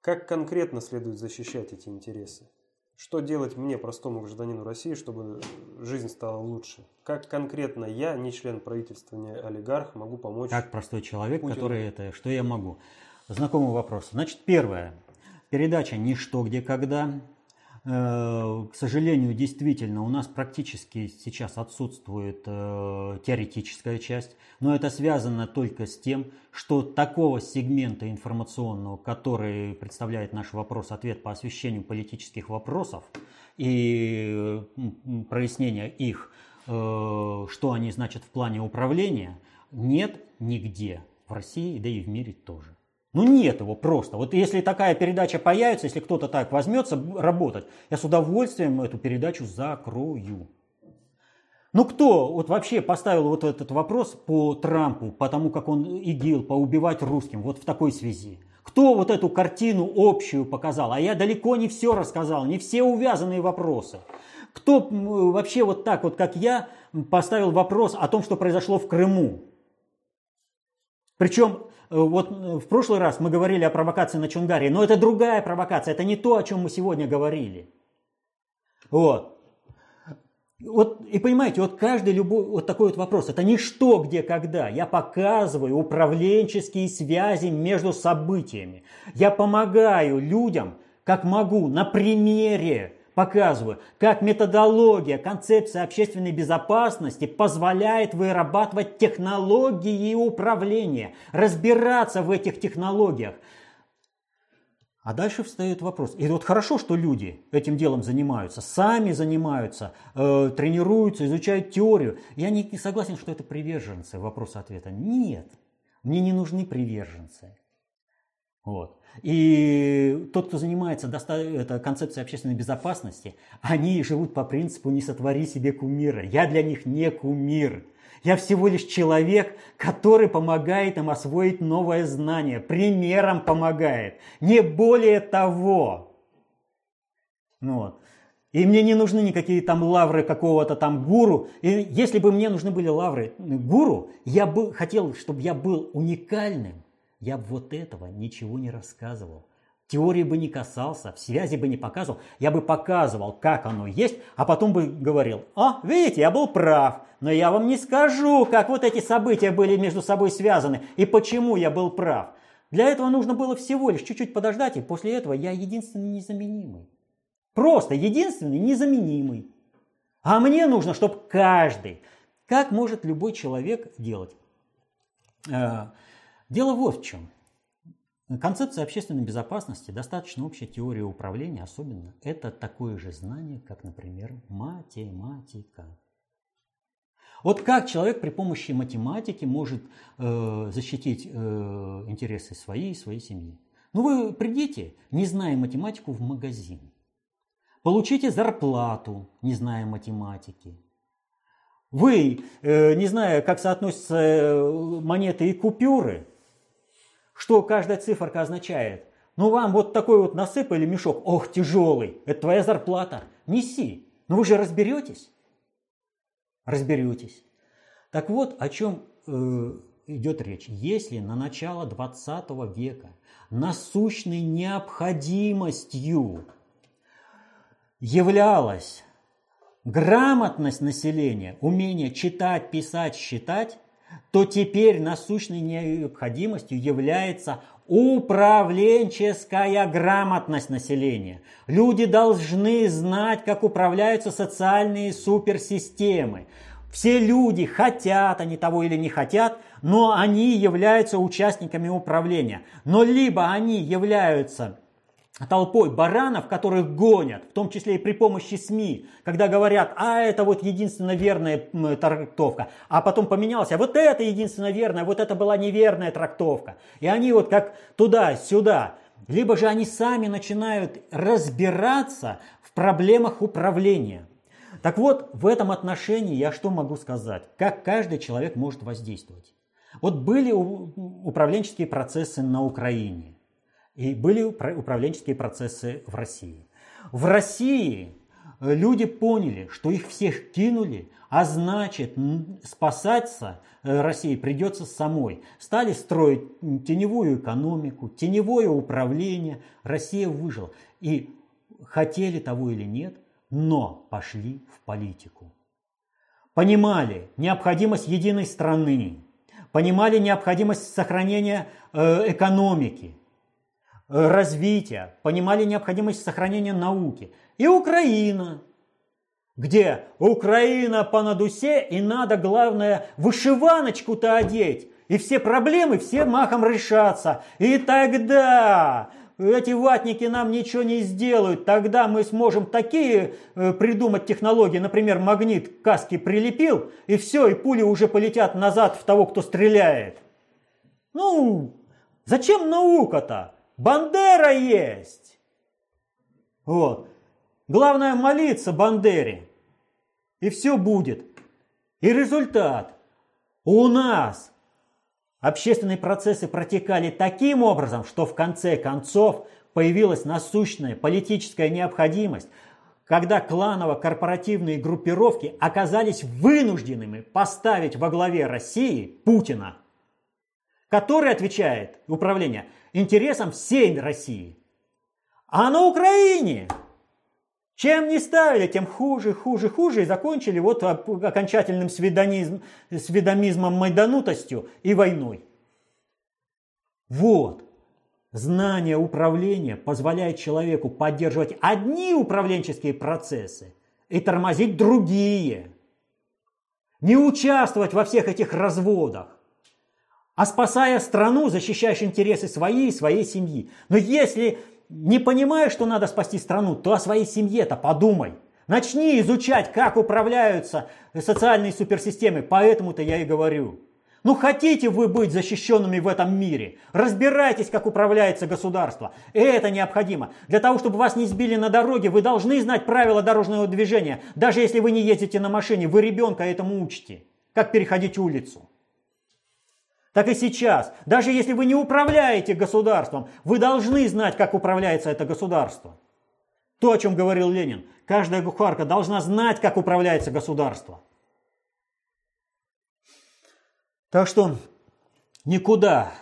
Как конкретно следует защищать эти интересы? Что делать мне, простому гражданину России, чтобы жизнь стала лучше? Как конкретно я, не член правительства, не олигарх, могу помочь? Как простой человек, Путину? который это, что я могу? Знакомый вопрос. Значит, первое. Передача «Ничто, где, когда» к сожалению, действительно, у нас практически сейчас отсутствует э, теоретическая часть, но это связано только с тем, что такого сегмента информационного, который представляет наш вопрос-ответ по освещению политических вопросов и прояснения их, э, что они значат в плане управления, нет нигде в России, да и в мире тоже. Ну нет его просто. Вот если такая передача появится, если кто-то так возьмется работать, я с удовольствием эту передачу закрою. Ну кто вот вообще поставил вот этот вопрос по Трампу, потому как он ИГИЛ, поубивать русским, вот в такой связи? Кто вот эту картину общую показал? А я далеко не все рассказал, не все увязанные вопросы. Кто вообще вот так вот, как я, поставил вопрос о том, что произошло в Крыму? Причем вот э, в прошлый раз мы говорили о провокации на Чунгаре, но это другая провокация, это не то, о чем мы сегодня говорили. Вот. Вот, и понимаете, вот каждый любой вот такой вот вопрос, это не что, где, когда. Я показываю управленческие связи между событиями. Я помогаю людям, как могу, на примере показываю, как методология, концепция общественной безопасности позволяет вырабатывать технологии управления, разбираться в этих технологиях. А дальше встает вопрос. И вот хорошо, что люди этим делом занимаются, сами занимаются, э, тренируются, изучают теорию. Я не, не согласен, что это приверженцы вопроса-ответа. Нет, мне не нужны приверженцы. Вот. И тот, кто занимается это, концепцией общественной безопасности, они живут по принципу «не сотвори себе кумира». Я для них не кумир. Я всего лишь человек, который помогает им освоить новое знание, примером помогает, не более того. Ну вот. И мне не нужны никакие там лавры какого-то там гуру. И если бы мне нужны были лавры гуру, я бы хотел, чтобы я был уникальным я бы вот этого ничего не рассказывал. Теории бы не касался, в связи бы не показывал. Я бы показывал, как оно есть, а потом бы говорил, а, видите, я был прав, но я вам не скажу, как вот эти события были между собой связаны и почему я был прав. Для этого нужно было всего лишь чуть-чуть подождать, и после этого я единственный незаменимый. Просто единственный незаменимый. А мне нужно, чтобы каждый, как может любой человек делать, э, Дело вот в чем. Концепция общественной безопасности, достаточно общая теория управления особенно, это такое же знание, как, например, математика. Вот как человек при помощи математики может э, защитить э, интересы своей и своей семьи? Ну вы придите, не зная математику, в магазин. Получите зарплату, не зная математики. Вы, э, не зная, как соотносятся э, монеты и купюры, что каждая циферка означает. Ну вам вот такой вот насыпали мешок, ох, тяжелый, это твоя зарплата, неси. Но вы же разберетесь. Разберетесь. Так вот, о чем э, идет речь. Если на начало 20 века насущной необходимостью являлась грамотность населения, умение читать, писать, считать, то теперь насущной необходимостью является управленческая грамотность населения. Люди должны знать, как управляются социальные суперсистемы. Все люди хотят они того или не хотят, но они являются участниками управления. Но либо они являются толпой баранов, которых гонят, в том числе и при помощи СМИ, когда говорят, а это вот единственно верная трактовка, а потом поменялся, а вот это единственно верная, вот это была неверная трактовка. И они вот как туда-сюда, либо же они сами начинают разбираться в проблемах управления. Так вот, в этом отношении я что могу сказать? Как каждый человек может воздействовать? Вот были управленческие процессы на Украине. И были управленческие процессы в России. В России э, люди поняли, что их всех кинули, а значит спасаться э, России придется самой. Стали строить теневую экономику, теневое управление. Россия выжила. И хотели того или нет, но пошли в политику. Понимали необходимость единой страны, понимали необходимость сохранения э, экономики, развития, понимали необходимость сохранения науки. И Украина, где Украина по надусе и надо, главное, вышиваночку-то одеть. И все проблемы все махом решатся. И тогда эти ватники нам ничего не сделают. Тогда мы сможем такие э, придумать технологии. Например, магнит к каске прилепил, и все, и пули уже полетят назад в того, кто стреляет. Ну, зачем наука-то? Бандера есть. Вот. Главное молиться Бандере. И все будет. И результат. У нас общественные процессы протекали таким образом, что в конце концов появилась насущная политическая необходимость, когда кланово-корпоративные группировки оказались вынужденными поставить во главе России Путина, который отвечает управление – интересам всей России. А на Украине чем не ставили, тем хуже, хуже, хуже. И закончили вот окончательным сведомизм, сведомизмом, майданутостью и войной. Вот. Знание управления позволяет человеку поддерживать одни управленческие процессы и тормозить другие. Не участвовать во всех этих разводах а спасая страну, защищаешь интересы своей и своей семьи. Но если не понимаешь, что надо спасти страну, то о своей семье-то подумай. Начни изучать, как управляются социальные суперсистемы. Поэтому-то я и говорю. Ну хотите вы быть защищенными в этом мире? Разбирайтесь, как управляется государство. Это необходимо. Для того, чтобы вас не сбили на дороге, вы должны знать правила дорожного движения. Даже если вы не ездите на машине, вы ребенка этому учите. Как переходить улицу так и сейчас. Даже если вы не управляете государством, вы должны знать, как управляется это государство. То, о чем говорил Ленин. Каждая кухарка должна знать, как управляется государство. Так что никуда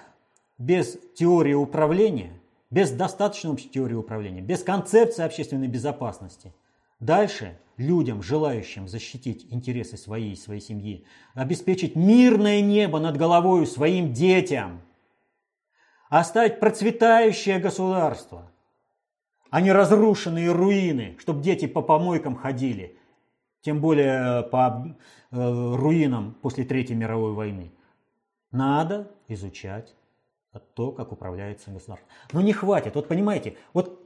без теории управления, без достаточной теории управления, без концепции общественной безопасности. Дальше людям, желающим защитить интересы своей и своей семьи, обеспечить мирное небо над головой своим детям, оставить процветающее государство, а не разрушенные руины, чтобы дети по помойкам ходили, тем более по э, руинам после Третьей мировой войны. Надо изучать то, как управляется государство. Но не хватит. Вот понимаете, вот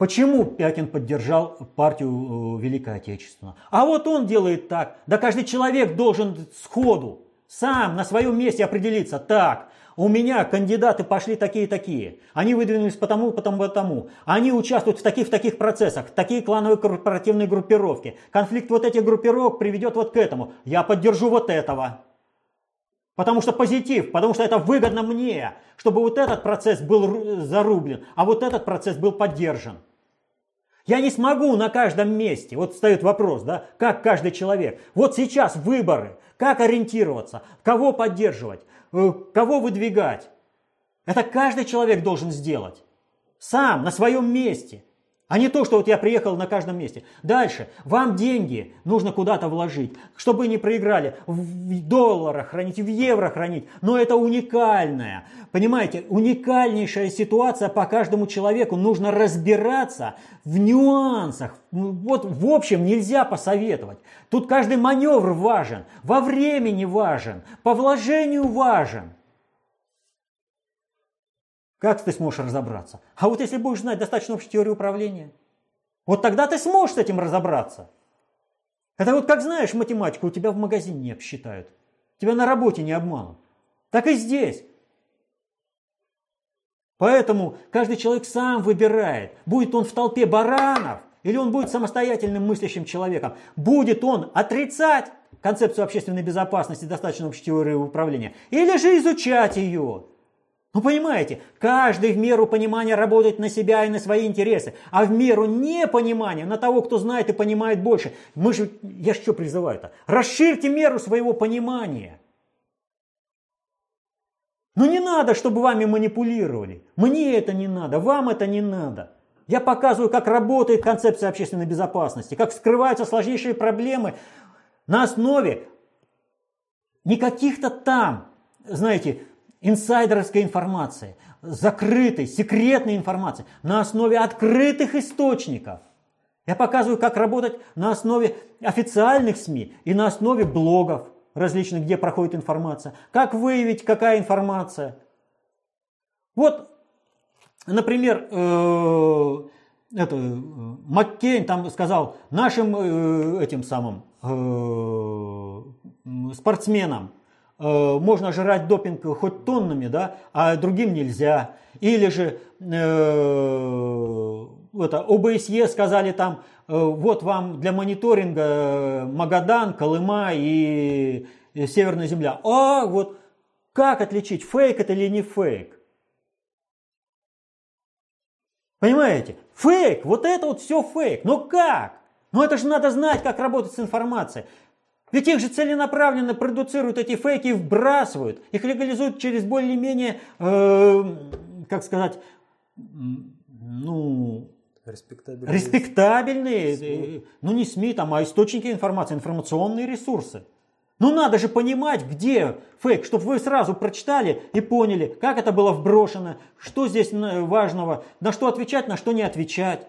Почему Пякин поддержал партию э, Великой Отечественного? А вот он делает так. Да каждый человек должен сходу, сам на своем месте определиться. Так, у меня кандидаты пошли такие-такие. Они выдвинулись потому, потому, потому. Они участвуют в таких, в таких процессах, такие клановые корпоративные группировки. Конфликт вот этих группировок приведет вот к этому. Я поддержу вот этого. Потому что позитив, потому что это выгодно мне, чтобы вот этот процесс был зарублен, а вот этот процесс был поддержан. Я не смогу на каждом месте. Вот встает вопрос, да, как каждый человек. Вот сейчас выборы. Как ориентироваться? Кого поддерживать? Э, кого выдвигать? Это каждый человек должен сделать. Сам, на своем месте. А не то, что вот я приехал на каждом месте. Дальше. Вам деньги нужно куда-то вложить, чтобы не проиграли. В долларах хранить, в евро хранить. Но это уникальная, понимаете, уникальнейшая ситуация по каждому человеку. Нужно разбираться в нюансах. Ну, вот в общем нельзя посоветовать. Тут каждый маневр важен, во времени важен, по вложению важен. Как ты сможешь разобраться? А вот если будешь знать достаточно общей теории управления, вот тогда ты сможешь с этим разобраться. Это вот как знаешь математику, у тебя в магазине не обсчитают. Тебя на работе не обманут. Так и здесь. Поэтому каждый человек сам выбирает, будет он в толпе баранов или он будет самостоятельным мыслящим человеком. Будет он отрицать концепцию общественной безопасности, достаточно общей теории управления, или же изучать ее. Ну понимаете, каждый в меру понимания работает на себя и на свои интересы, а в меру непонимания на того, кто знает и понимает больше. Мы же, я что призываю-то? Расширьте меру своего понимания. Ну не надо, чтобы вами манипулировали. Мне это не надо, вам это не надо. Я показываю, как работает концепция общественной безопасности, как скрываются сложнейшие проблемы на основе не каких-то там, знаете, инсайдерской информации, закрытой, секретной информации, на основе открытых источников. Я показываю, как работать на основе официальных СМИ и на основе блогов различных, где проходит информация. Как выявить, какая информация. Вот, например, э, это, Маккейн там сказал нашим э, этим самым э, спортсменам, Э, можно жрать допинг хоть тоннами, да, а другим нельзя. Или же э, это, ОБСЕ сказали там, э, вот вам для мониторинга Магадан, Колыма и, и Северная Земля. А вот как отличить, фейк это или не фейк? Понимаете? Фейк, вот это вот все фейк. Но как? Ну это же надо знать, как работать с информацией. Ведь их же целенаправленно продуцируют эти фейки и вбрасывают. Их легализуют через более-менее, э, как сказать, ну, респектабельные, респектабельные СМИ. ну не СМИ, там, а источники информации, информационные ресурсы. Ну надо же понимать, где фейк, чтобы вы сразу прочитали и поняли, как это было вброшено, что здесь важного, на что отвечать, на что не отвечать.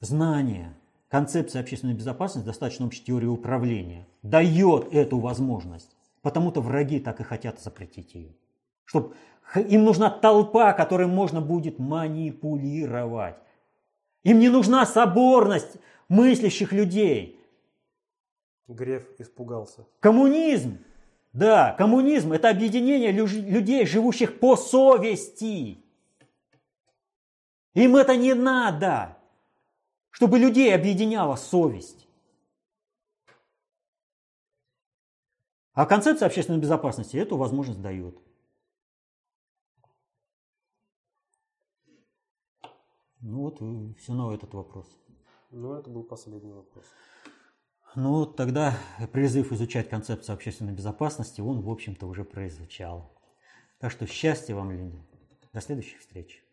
Знание – концепция общественной безопасности, достаточно общей теории управления, дает эту возможность. Потому-то враги так и хотят запретить ее. Чтоб им нужна толпа, которой можно будет манипулировать. Им не нужна соборность мыслящих людей. Греф испугался. Коммунизм. Да, коммунизм – это объединение людей, живущих по совести. Им это не надо чтобы людей объединяла совесть. А концепция общественной безопасности эту возможность дает. Ну вот и все на этот вопрос. Ну, это был последний вопрос. Ну, тогда призыв изучать концепцию общественной безопасности, он, в общем-то, уже прозвучал. Так что счастья вам, люди. До следующих встреч.